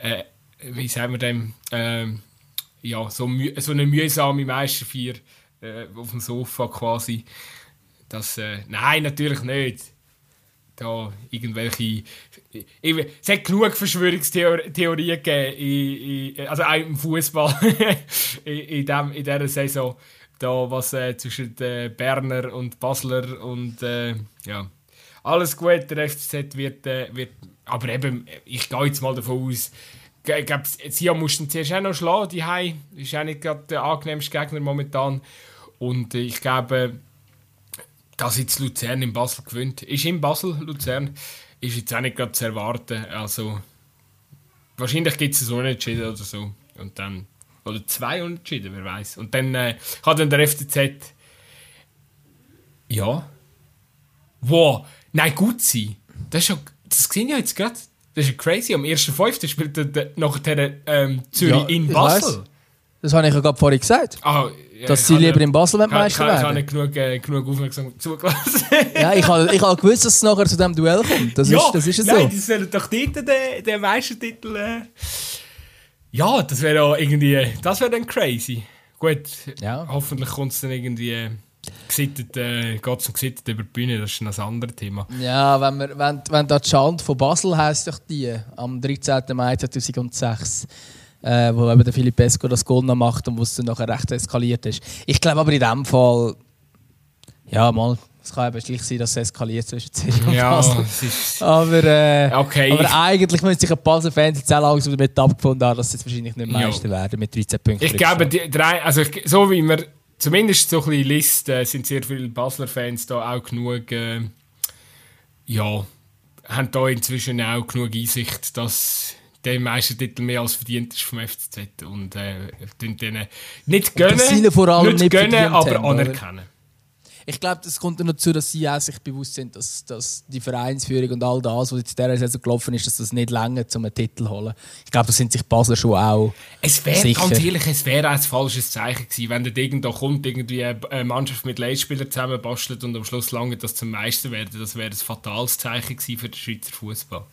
äh, wie sagen wir dem, äh, ja, so, so eine mühsame Meisterfeier äh, auf dem Sofa quasi. Das, äh, nein, natürlich nicht da irgendwelche. Es hat genug Verschwörungstheorien gegeben, also auch im Fußball in, in, dem, in dieser Saison, da, was äh, zwischen äh, Berner und Basler und äh, ja. Alles gut, der FCZ wird, äh, wird. Aber eben, ich gehe jetzt mal davon aus, ich glaube, Sion mussten zuerst auch noch schlagen, die Hai. Ist auch nicht gerade der angenehmste Gegner momentan. Und ich glaube, dass jetzt Luzern in Basel gewinnt. Ist in Basel Luzern, ist jetzt auch nicht gerade zu erwarten. Also, wahrscheinlich gibt es so Unentschieden oder so. Und dann, oder zwei Unentschieden, wer weiß. Und dann äh, hat dann der FCZ. Ja. Wow. Nein, gut sein. Das ist schon. Das sehen ja jetzt gerade. Das ist ja crazy. Am 1.5. spielt der, nachher ähm, Zürich ja, in Basel. Das habe ich ja gerade vorhin gesagt. Ah, dass sie lieber in Basel kann, Meister werden. Ich habe nicht genug, äh, genug aufmerksam zugelassen. ja, ich habe ich hab gewusst, dass es nachher zu diesem Duell kommt. Das ja, ist, das ist es nein, so. die sollen doch dort den, den Meistertitel... Äh ja, das wäre auch irgendwie... Das wäre dann crazy. Gut, ja. hoffentlich kommt es dann irgendwie... Gesittet, äh, geht es um gesittet über die Bühne, das ist ein anderes Thema. Ja, wenn, wir, wenn, wenn da die Schande von Basel heisst doch die, am 13. Mai 2006 äh, wo eben der Philipp Pesco das Goal noch macht und wo es dann nachher recht eskaliert ist. Ich glaube aber in dem Fall, ja mal, es kann eben schlicht sein, dass es eskaliert zwischen Zürich und ja, Basel. Aber, äh, okay. aber eigentlich müssen sich ein Basel-Fans jetzt auch langsam damit abgefunden haben, dass sie jetzt wahrscheinlich nicht Meister ja. werden mit 13 Punkten. Ich glaube, die drei, also ich, so wie wir zumindest so ein bisschen Liste, äh, sind sehr viele Basler-Fans da auch genug, äh, ja, haben da inzwischen auch genug Einsicht, dass der Meistertitel mehr als verdient ist vom FCZ und äh, denen nicht gönnen, nicht, nicht gönnen, aber haben, anerkennen. ich glaube, es kommt noch dazu, dass sie auch sich bewusst sind, dass, dass die Vereinsführung und all das, was jetzt dieser Saison gelaufen ist, dass das nicht länger um einen Titel zu holen. Ich glaube, da sind sich Basler schon auch Es wäre, ganz ehrlich, es wäre ein falsches Zeichen gewesen, wenn der irgendwo kommt, irgendwie eine Mannschaft mit Leitspielern zusammenbastelt und am Schluss lange das zum Meister werden. Das wäre ein fatales Zeichen gewesen für den Schweizer Fußball.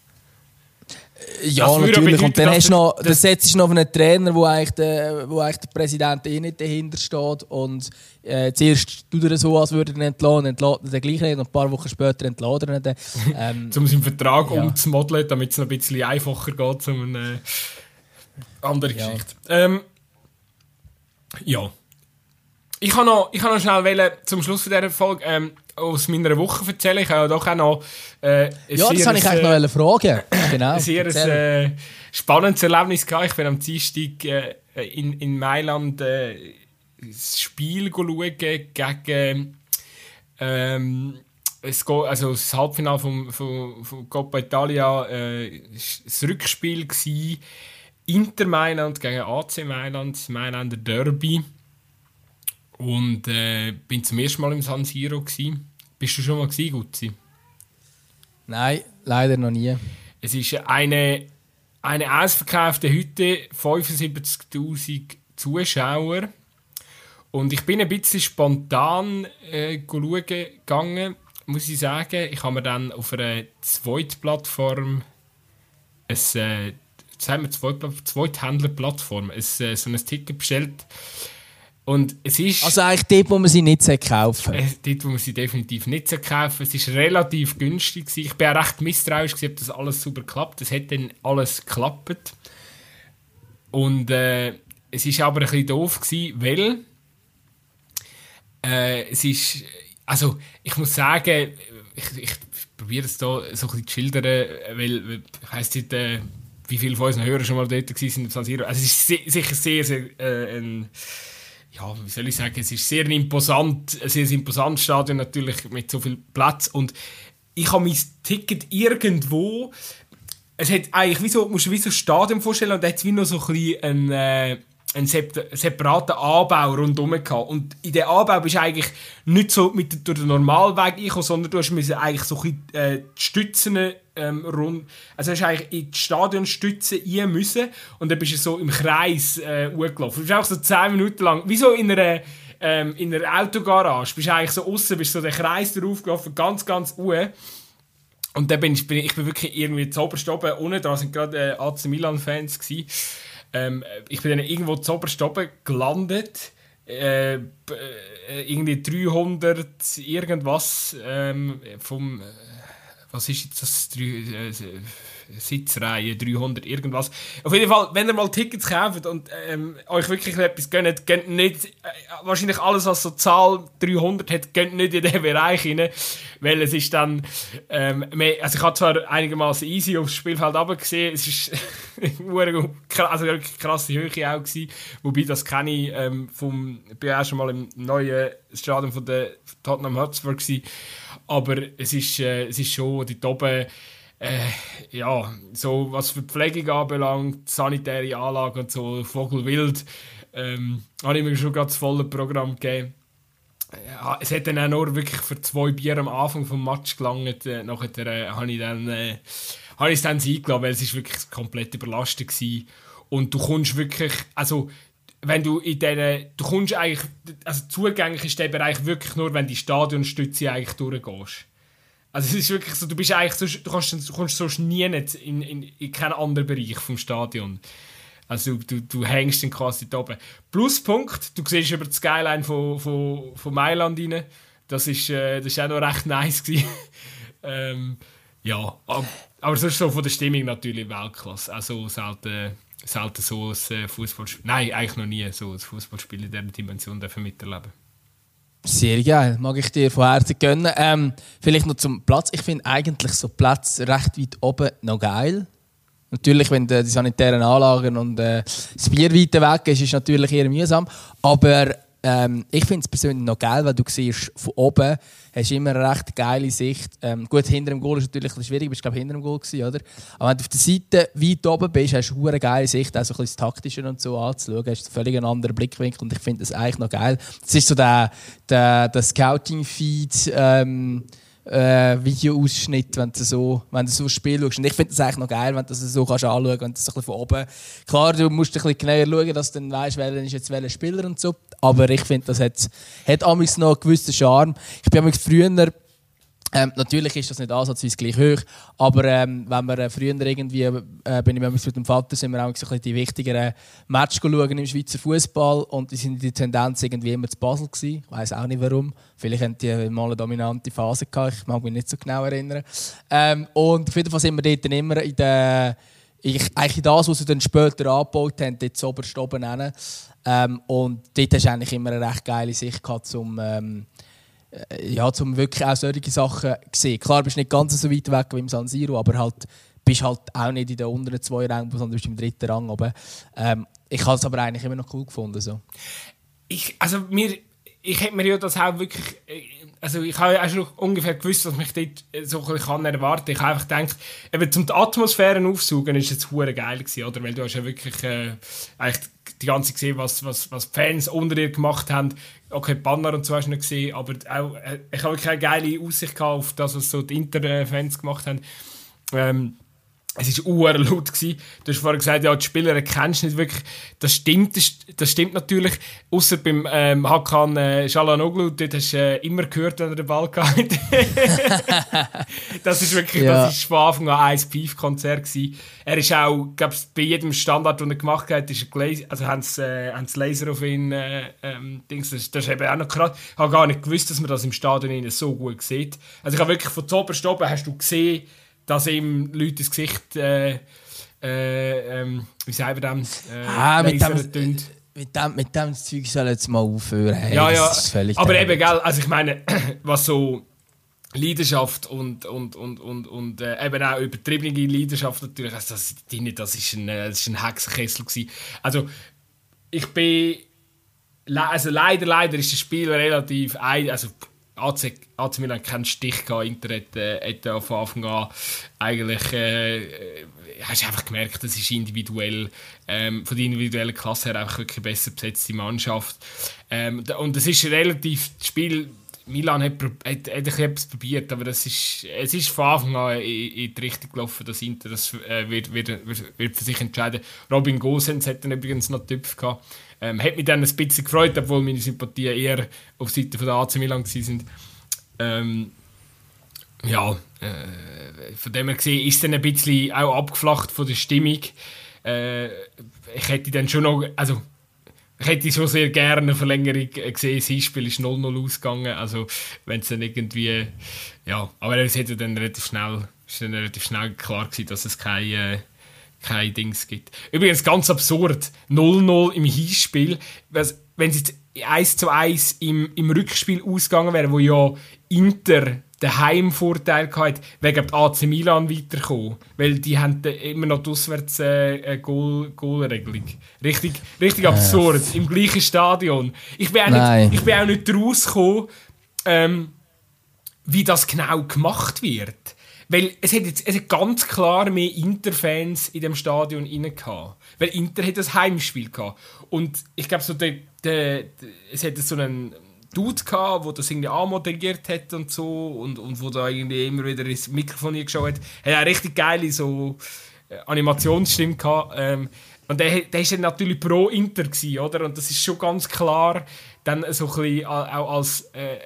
Ja, natürlich. Und dann hast du noch, das setzt du noch auf einen Trainer, wo eigentlich der, wo eigentlich der Präsident eh nicht dahinter steht. Und äh, zuerst tut er so, als würde er ihn entlassen, entlässt er den gleich nicht. Und ein paar Wochen später entlässt er ihn Ähm, um seinen Vertrag ja. umzumodeln, damit es noch ein bisschen einfacher geht, um eine andere ja. Geschichte. Ähm, ja. Ich kann noch, ich kann noch schnell wählen, zum Schluss von dieser Folge ähm, aus meiner Woche erzählen. Ich habe doch auch noch. Äh, ja, das habe ich eigentlich noch fragen. Genau. ein sehr äh, spannendes Erlebnis gehabt. Ich bin am Dienstag äh, in, in Mailand äh, das Spiel schauen gegen. Ähm, es geht, also das Halbfinale vom, vom, vom Coppa Italia äh, das Rückspiel gewesen. Inter Mailand gegen AC Mailand, das Mailänder Derby. Und äh, bin zum ersten Mal im San Siro. Gewesen. Bist du schon mal gewesen, Gutzi? Nein, leider noch nie. Es ist eine, eine ausverkaufte Hütte, 75.000 Zuschauer. Und ich bin ein bisschen spontan äh, schauen gegangen, muss ich sagen. Ich habe mir dann auf einer Zweitplattform ein, äh, sagen wir Zweithändlerplattform, ein, äh, so ein Ticket bestellt und es ist, also eigentlich dort, wo man sie nicht kaufen äh, Dort, wo man sie definitiv nicht kaufen Es war relativ günstig. Ich war recht misstrauisch, ob das alles super klappt. Es hat dann alles geklappt. Und äh, es war aber ein bisschen doof, gewesen, weil äh, es ist, also ich muss sagen, ich, ich probiere es hier so ein bisschen zu schildern, weil ich weiss nicht, äh, wie viele von unseren Hörern schon mal dort waren Also es ist sicher sehr, sehr äh, ein ja, wie soll ich sagen, es ist sehr imposant, ein sehr imposantes Stadion natürlich mit so viel Platz. Und ich habe mein Ticket irgendwo, es hat eigentlich wie so, musst du wie so ein Stadion vorstellen und hat wie noch so ein bisschen ein, äh, einen separaten Anbau rundherum gehabt. Und in diesem Anbau bist du eigentlich nicht so mit, durch den Normalweg eingekommen, sondern du musst eigentlich so ein bisschen, äh, die Stützen ähm, rund... Also hast du eigentlich in die Stadionstütze rein müssen und dann bist du so im Kreis äh, hochgelaufen. Du bist auch so 10 Minuten lang, wie so in einer, ähm, in einer Autogarage, bist du eigentlich so außen, bist so den Kreis drauf gelaufen, ganz, ganz hoch. Und dann bin ich, bin ich bin wirklich irgendwie zu oberst oben, unten da sind gerade äh, AC Milan-Fans gewesen. Ähm, ich bin dann irgendwo zu oben gelandet. Äh, äh irgendwie 300 irgendwas ähm, vom. Äh, was ist jetzt das? Äh, Sitzreihe 300 irgendwas. Auf jeden Fall, wenn ihr mal Tickets kauft und ähm, euch wirklich etwas gönnt, gönnt nicht, äh, wahrscheinlich alles, was so Zahl 300 hat, gönnt nicht in diesen Bereich rein, weil es ist dann, ähm, mehr, also ich habe zwar einigermaßen easy aufs Spielfeld gesehen, es ist also wirklich krasse Höhe auch gewesen, wobei das kenne ich ähm, vom, ich bin auch schon mal im neuen Stadion von der Tottenham Hotspur gewesen, aber es ist, äh, es ist schon die oben äh, ja, so was für Pflegung anbelangt, sanitäre Anlagen und so, Vogelwild, ähm, habe ich mir schon ganz volle Programm gegeben. Ja, es hat dann auch nur wirklich für zwei Bier am Anfang vom Match gelangt. Äh, nachher äh, habe ich dann äh, habe ich es dann eingeladen, weil es ist wirklich komplett überlastet war. Und du kommst wirklich, also wenn du in diesen, du kommst eigentlich, also zugänglich ist der Bereich wirklich nur, wenn die Stadionstütze eigentlich durchgehst. Also es ist wirklich so, du bist eigentlich du, kannst, du kommst sonst nie in, in, in keinen anderen Bereich vom Stadion. Also du, du hängst dann quasi da oben. Pluspunkt, du siehst über die Skyline von, von, von Mailand rein. Das ist, äh, das ist auch noch recht nice ähm, ja, aber, aber sonst so von der Stimmung natürlich Weltklasse. Also selten, selten so ein äh, Fußballspiel, nein, eigentlich noch nie so ein Fußballspiel in dieser Dimension miterleben sehr geil, mag ich dir von Herzen gönnen. Ähm, vielleicht noch zum Platz. Ich finde eigentlich so Platz recht weit oben noch geil. Natürlich, wenn die sanitären Anlagen und äh, das Bier weiter weg ist, ist es natürlich eher mühsam. Aber ähm, ich finde es persönlich noch geil, weil du siehst, von oben hast immer eine recht geile Sicht. Ähm, gut, hinter dem Goal ist natürlich ein schwierig, du bist glaube hinter dem Goal gewesen, oder? Aber wenn du auf der Seite weit oben bist, hast du eine geile Sicht, auch so ein bisschen das Taktische und so anzuschauen, hast du völlig einen anderen Blickwinkel und ich finde das eigentlich noch geil. Das ist so der, der, der Scouting-Feed, ähm, äh, Videoausschnitt, wenn du so, wenn du so ein Spiel schaust. Und ich finde das eigentlich noch geil, wenn du das so kannst anschauen kannst, wenn das ein von oben... Klar, du musst ein bisschen genauer schauen, dass du dann weißt, wer ist jetzt welcher Spieler und so. Aber ich finde, das hat, hat noch einen gewissen Charme. Ich bin früher ähm, natürlich ist das nicht ansatzweise gleich hoch, aber ähm, wenn wir äh, früher irgendwie, äh, bin ich mit dem Vater, sind wir auch so die wichtigeren Matches schauen im Schweizer Fußball und die sind die Tendenz irgendwie immer zu Basel gewesen. Ich weiß auch nicht warum. Vielleicht haben die mal eine dominante Phase gehabt. Ich mag mich nicht so genau erinnern. Ähm, und auf jeden Fall sind wir dort immer in der ich, eigentlich das, was sie dann später angebaut haben, dort oberst oben ähm, Und dort hast du eigentlich immer eine recht geile Sicht gehabt, um ähm, äh, ja, zum wirklich auch solche Sachen zu sehen. Klar, bist du nicht ganz so weit weg wie im San Siro, aber halt bist halt auch nicht in den unteren zwei Rängen, sondern bist im dritten Rang oben. Ähm, ich habe es aber eigentlich immer noch cool gefunden. So. Ich, also mir, ich hätte mir ja das auch wirklich, äh, also ich habe ja schon ungefähr gewusst, was mich dort so ein kann erwarten. Ich habe einfach gedacht, zum die Atmosphäre aufsuchen, ist es hure geil gewesen, oder? Weil du hast ja wirklich äh, eigentlich die ganze gesehen, was, was, was Fans unter ihr gemacht haben. Okay, Banner und so hast du nicht gesehen, aber auch, äh, ich habe keine geile Aussicht auf das, was so die Inter-Fans gemacht haben. Ähm, es war laut. Gewesen. Du hast vorhin gesagt, ja, die Spieler kennst du nicht wirklich. Das stimmt, das, stimmt natürlich. Außer beim ähm, Hakan äh, Shalanoglu, dort hast du äh, immer gehört, wenn er den Ball gehabt Das ist wirklich, ja. das ist von Anfang an ein Pief-Konzert Er ist auch, glaube bei jedem Standard, den er gemacht hat, ist er also haben sie, äh, haben sie Laser auf ihn, äh, ähm, Dings, das, das ist eben auch noch krass. Ich habe gar nicht gewusst, dass man das im Stadion so gut sieht. Also ich habe wirklich von oben oben hast du gesehen, dass ihm Leute ins Gesicht, äh, äh, ähm, wie sagen wir das, äh, ah, mit dem, mit dem, mit dem Zeug soll jetzt mal aufhören. Hey, ja, ja, aber eben, gell, also ich meine, was so Leidenschaft und, und, und, und, und äh, eben auch übertriebene Leidenschaft natürlich, also das, das ist ein, äh, das ist ein Hexenkessel gewesen. Also ich bin, also leider, leider ist das Spiel relativ, also AC, AC Milan keinen Stich gehabt. Inter hat, äh, hat von Anfang an eigentlich äh, hast einfach gemerkt, das ist individuell ähm, von der individuellen Klasse her einfach wirklich besser besetzte Mannschaft. Ähm, und es ist relativ das Spiel. Milan hat, hat, hat etwas probiert, aber das ist, es ist von Anfang an in, in die Richtung gelaufen, dass Inter das äh, wird, wird, wird, für sich entscheiden. Robin Gosens hat dann übrigens noch Typ gehabt. Ähm, hat mich dann ein bisschen gefreut, obwohl meine Sympathien eher auf Seite von der AC Milan waren. Ähm, ja, äh, von dem her gesehen ist dann ein bisschen auch abgeflacht von der Stimmung. Äh, ich hätte dann schon noch, also ich hätte schon sehr gerne eine Verlängerung gesehen. Das Hinspiel ist 0-0 ausgegangen. Also, wenn es dann irgendwie. Ja, aber es hätte dann relativ schnell, ist dann relativ schnell klar gewesen, dass es kein, äh, kein Dings gibt. Übrigens ganz absurd: 0-0 im Hinspiel. Wenn es jetzt 1 zu 1 im, im Rückspiel ausgegangen wäre, wo ja Inter den Heimvorteil hatte, wegen der AC Milan weiterkommen. Weil die haben immer noch die Auswärts äh, Goal, Goalregelung. Richtig, richtig absurd. Im gleichen Stadion. Ich bin auch nicht, ich bin auch nicht rausgekommen, ähm, wie das genau gemacht wird. Weil es hat, jetzt, es hat ganz klar mehr Inter-Fans in dem Stadion rein. Weil Inter hat das Heimspiel gehabt. Und ich glaube, so der, der, es hat so einen Dude gehabt, der das irgendwie anmoderiert hat und so und, und wo da irgendwie immer wieder ins Mikrofon geschaut hat. Er hat eine richtig geile so äh, Animationsstimme gehabt. Ähm, und der, der ist natürlich pro Inter gewesen, oder? Und das ist schon ganz klar dann so ein bisschen auch als äh,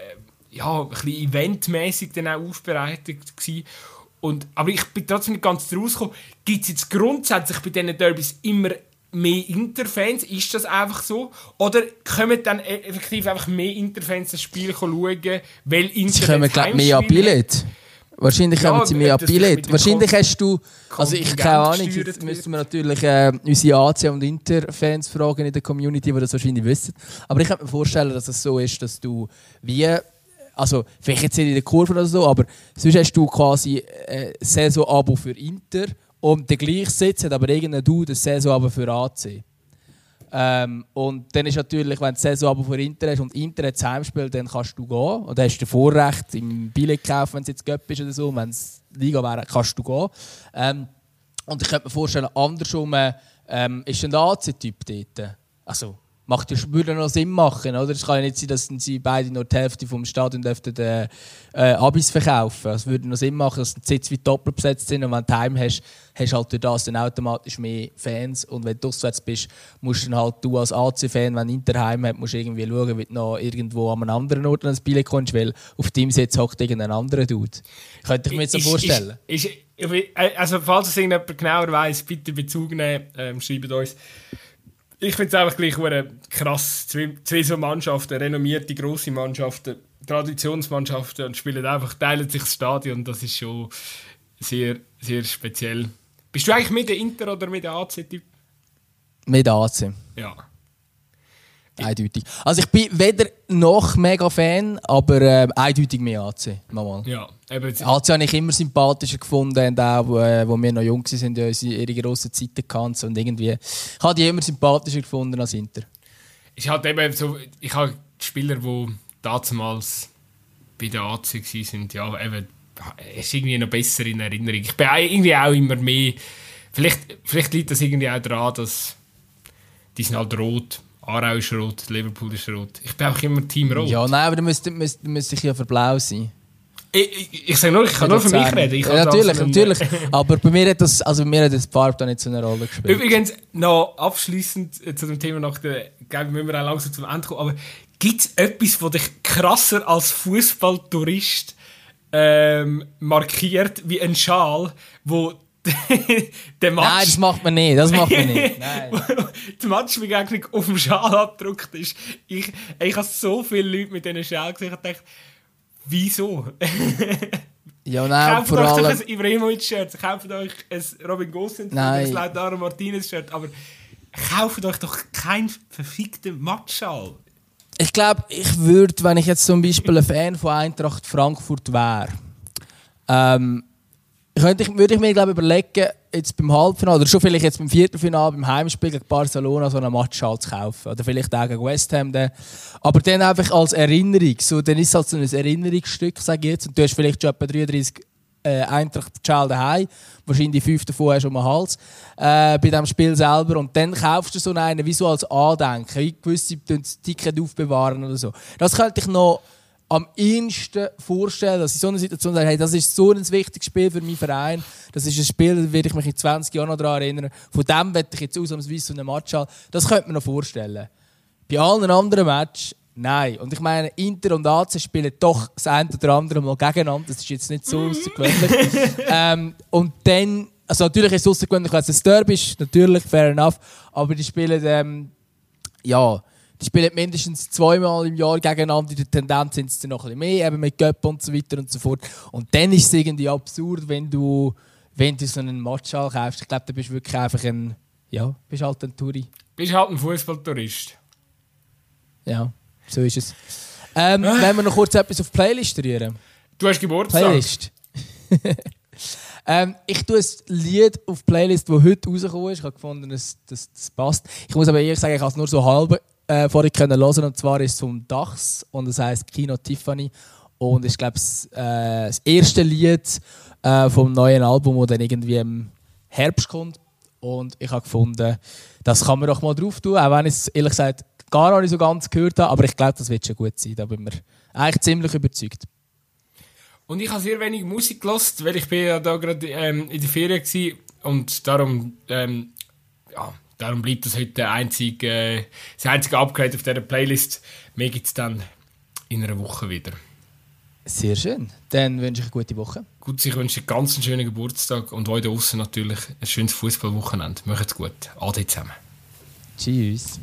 ja, ein bisschen eventmäßig dann auch aufbereitet gewesen. Und, aber ich bin trotzdem nicht ganz rausgekommen. Gibt es jetzt grundsätzlich bei diesen Derbys immer mehr Interfans? Ist das einfach so? Oder kommen dann e- effektiv einfach mehr Interfans das Spiel schauen, weil Inter Sie kommen, glaube mehr an Billett. Wahrscheinlich ja, kommen sie mehr an Billett. Wahrscheinlich hast du, also ich keine Ahnung, jetzt müssen wir natürlich äh, unsere AC- und Inter-Fans fragen in der Community, die das wahrscheinlich wissen. Aber ich kann mir vorstellen, dass es so ist, dass du wie also vielleicht jetzt nicht in der Kurve oder so, aber sonst hast du quasi ein äh, Saison-Abo für Inter und der gleiche Sitz hat aber irgendein Dude ein Saison-Abo für AC. Ähm, und dann ist natürlich, wenn du die Saison aber vor Inter hast und Inter hat das Heimspiel, dann kannst du gehen. Oder hast du Vorrecht im Billetkauf, wenn es jetzt Göpp ist oder so. Wenn es Liga wäre, kannst du gehen. Ähm, und ich könnte mir vorstellen, andersrum ähm, ist ein AC-Typ dort. Also, macht ja, würde noch Sinn machen, oder? Es kann ja nicht sein, dass sie beide nur die Hälfte vom Stadion dürften, äh, äh, Abis verkaufen. Es würde noch Sinn machen, dass die Sitze wie doppelt besetzt sind und wenn du heim hast, hast du halt durch das dann automatisch mehr Fans und wenn du auswärts bist, musst du dann halt du als AC-Fan, wenn Inter heim hat, musst du irgendwie schauen, wie du noch irgendwo an einem anderen Ort ans Billett kommst, weil auf deinem Sitz hockt irgendein anderer Dude. Könnte ich mir jetzt so vorstellen. Ist, ist, also falls es irgendjemand genauer weiss, bitte Bezug nehmen, ähm, schreibt uns ich finde es einfach gleich krass. Zwei, zwei so Mannschaften, renommierte grosse Mannschaften, Traditionsmannschaften und spielen einfach, teilen sich das Stadion. Das ist schon sehr, sehr speziell. Bist du eigentlich mit der Inter oder mit der AC-Typ? Mit der AC. Ja. Eindeutig. Also ich bin weder noch mega Fan, aber äh, eindeutig mehr AC. Mal. Ja, eben. AC habe ich immer sympathischer gefunden, und auch, wo, äh, wo wir noch jung waren, ja ihre grossen Zeiten gehabt und irgendwie. Ich habe die immer sympathischer gefunden als Inter. Ich hatte eben so, ich habe Spieler, die damals bei der AC waren, ja, eben, ist irgendwie noch besser in Erinnerung. Ich bin irgendwie auch immer mehr, vielleicht, vielleicht liegt das irgendwie auch daran, dass die sind halt rot Aarau ist rot, Liverpool ist rot. Ich bin auch immer Team rot. Ja, nein, aber dann müsste, müsste, müsste ich ja für blau sein. Ich, ich, ich, nur, ich kann nur für mich reden. Ja, natürlich, natürlich. aber bei mir hat das, also bei mir hat das Farbe da nicht so eine Rolle gespielt. Übrigens, noch abschließend äh, zu dem Thema nach der, glaube müssen wir auch langsam zum Ende kommen. Aber gibt es etwas, das dich krasser als Fußballtourist ähm, markiert wie ein Schal, wo der Match. Nein, das macht man nicht. Das macht man nicht. Nein. die Matchbegegnung auf dem Schal abgedruckt ist. Ich, ich habe so viele Leute mit diesen Schal gesehen und dachte, wieso? ja, nein, kauft vor euch allem... ein Ibrahimovic-Shirt, kauft euch ein Robin Gosens, ein Lautaro Martinez-Shirt, aber kauft euch doch keinen verfickten Matchschal. Ich glaube, ich würde, wenn ich jetzt zum Beispiel ein Fan von Eintracht Frankfurt wäre, ähm, könnte ich, würde ich mir glaube überlegen, jetzt beim Halbfinale oder schon vielleicht jetzt beim Viertelfinale, beim Heimspiel gegen Barcelona so einen Match halt zu kaufen. Oder vielleicht auch gegen West Ham. Dann. Aber dann einfach als Erinnerung. So, dann ist es halt so ein Erinnerungsstück, sage ich jetzt. Und du hast vielleicht schon etwa 33 äh, Eintracht-Schal daheim. Wahrscheinlich fünf davon hast du um den Hals. Äh, bei diesem Spiel selber. Und dann kaufst du so einen wie so als Andenken. Wie gewisse Ticket aufbewahren oder so. Das könnte ich noch am ehesten vorstellen, dass ich so eine Situation sage, hey, das ist so ein wichtiges Spiel für meinen Verein. Das ist ein Spiel, da werde ich mich in 20 Jahren noch daran erinnern. Von dem werde ich jetzt ausnahmsweise so einen Match haben. Das könnte man noch vorstellen. Bei allen anderen Matches, nein. Und ich meine, Inter und AC spielen doch das eine oder andere Mal gegeneinander. Das ist jetzt nicht so außergewöhnlich. ähm, und dann, also natürlich ist es außergewöhnlich, wenn es ein Derby ist, natürlich, fair enough. Aber die spielen, ähm, ja, die spielen mindestens zweimal im Jahr gegeneinander. In der Tendenz sind es dann noch ein bisschen mehr, eben mit Göpp und so weiter und so fort. Und dann ist es irgendwie absurd, wenn du, wenn du so einen Match kaufst. Ich glaube, du bist wirklich einfach ein, ja, bist halt ein Touri. Bist halt ein Fußballtourist. Ja, so ist es. Ähm, äh. Wenn wir noch kurz etwas auf die Playlist rühren. Du hast Geburtstag. Playlist. ähm, ich tue ein Lied auf die Playlist, das heute rausgekommen ist. Ich habe gefunden, das, das, das passt. Ich muss aber ehrlich sagen, ich habe es nur so halb äh, vorhin können hören. Und zwar ist es vom Dachs und das heißt Kino Tiffany. Und ich glaube äh, das erste Lied äh, vom neuen Album, das dann irgendwie im Herbst kommt. Und ich habe gefunden, das kann man doch mal drauf tun, auch wenn ich es ehrlich gesagt gar nicht so ganz gehört habe, aber ich glaube, das wird schon gut sein, da bin ich eigentlich ziemlich überzeugt. Und ich habe sehr wenig Musik gelost, weil ich bin ja da gerade ähm, in der Ferien war und darum ähm, ja, Darum bleibt das heute der einzige, äh, das einzige Upgrade auf dieser Playlist. Mehr gibt es dann in einer Woche wieder. Sehr schön. Dann wünsche ich eine gute Woche. Gut, ich wünsche einen ganz schönen Geburtstag und euch draußen natürlich ein schönes Fußballwochenende. Macht's gut. Ade zusammen. Tschüss.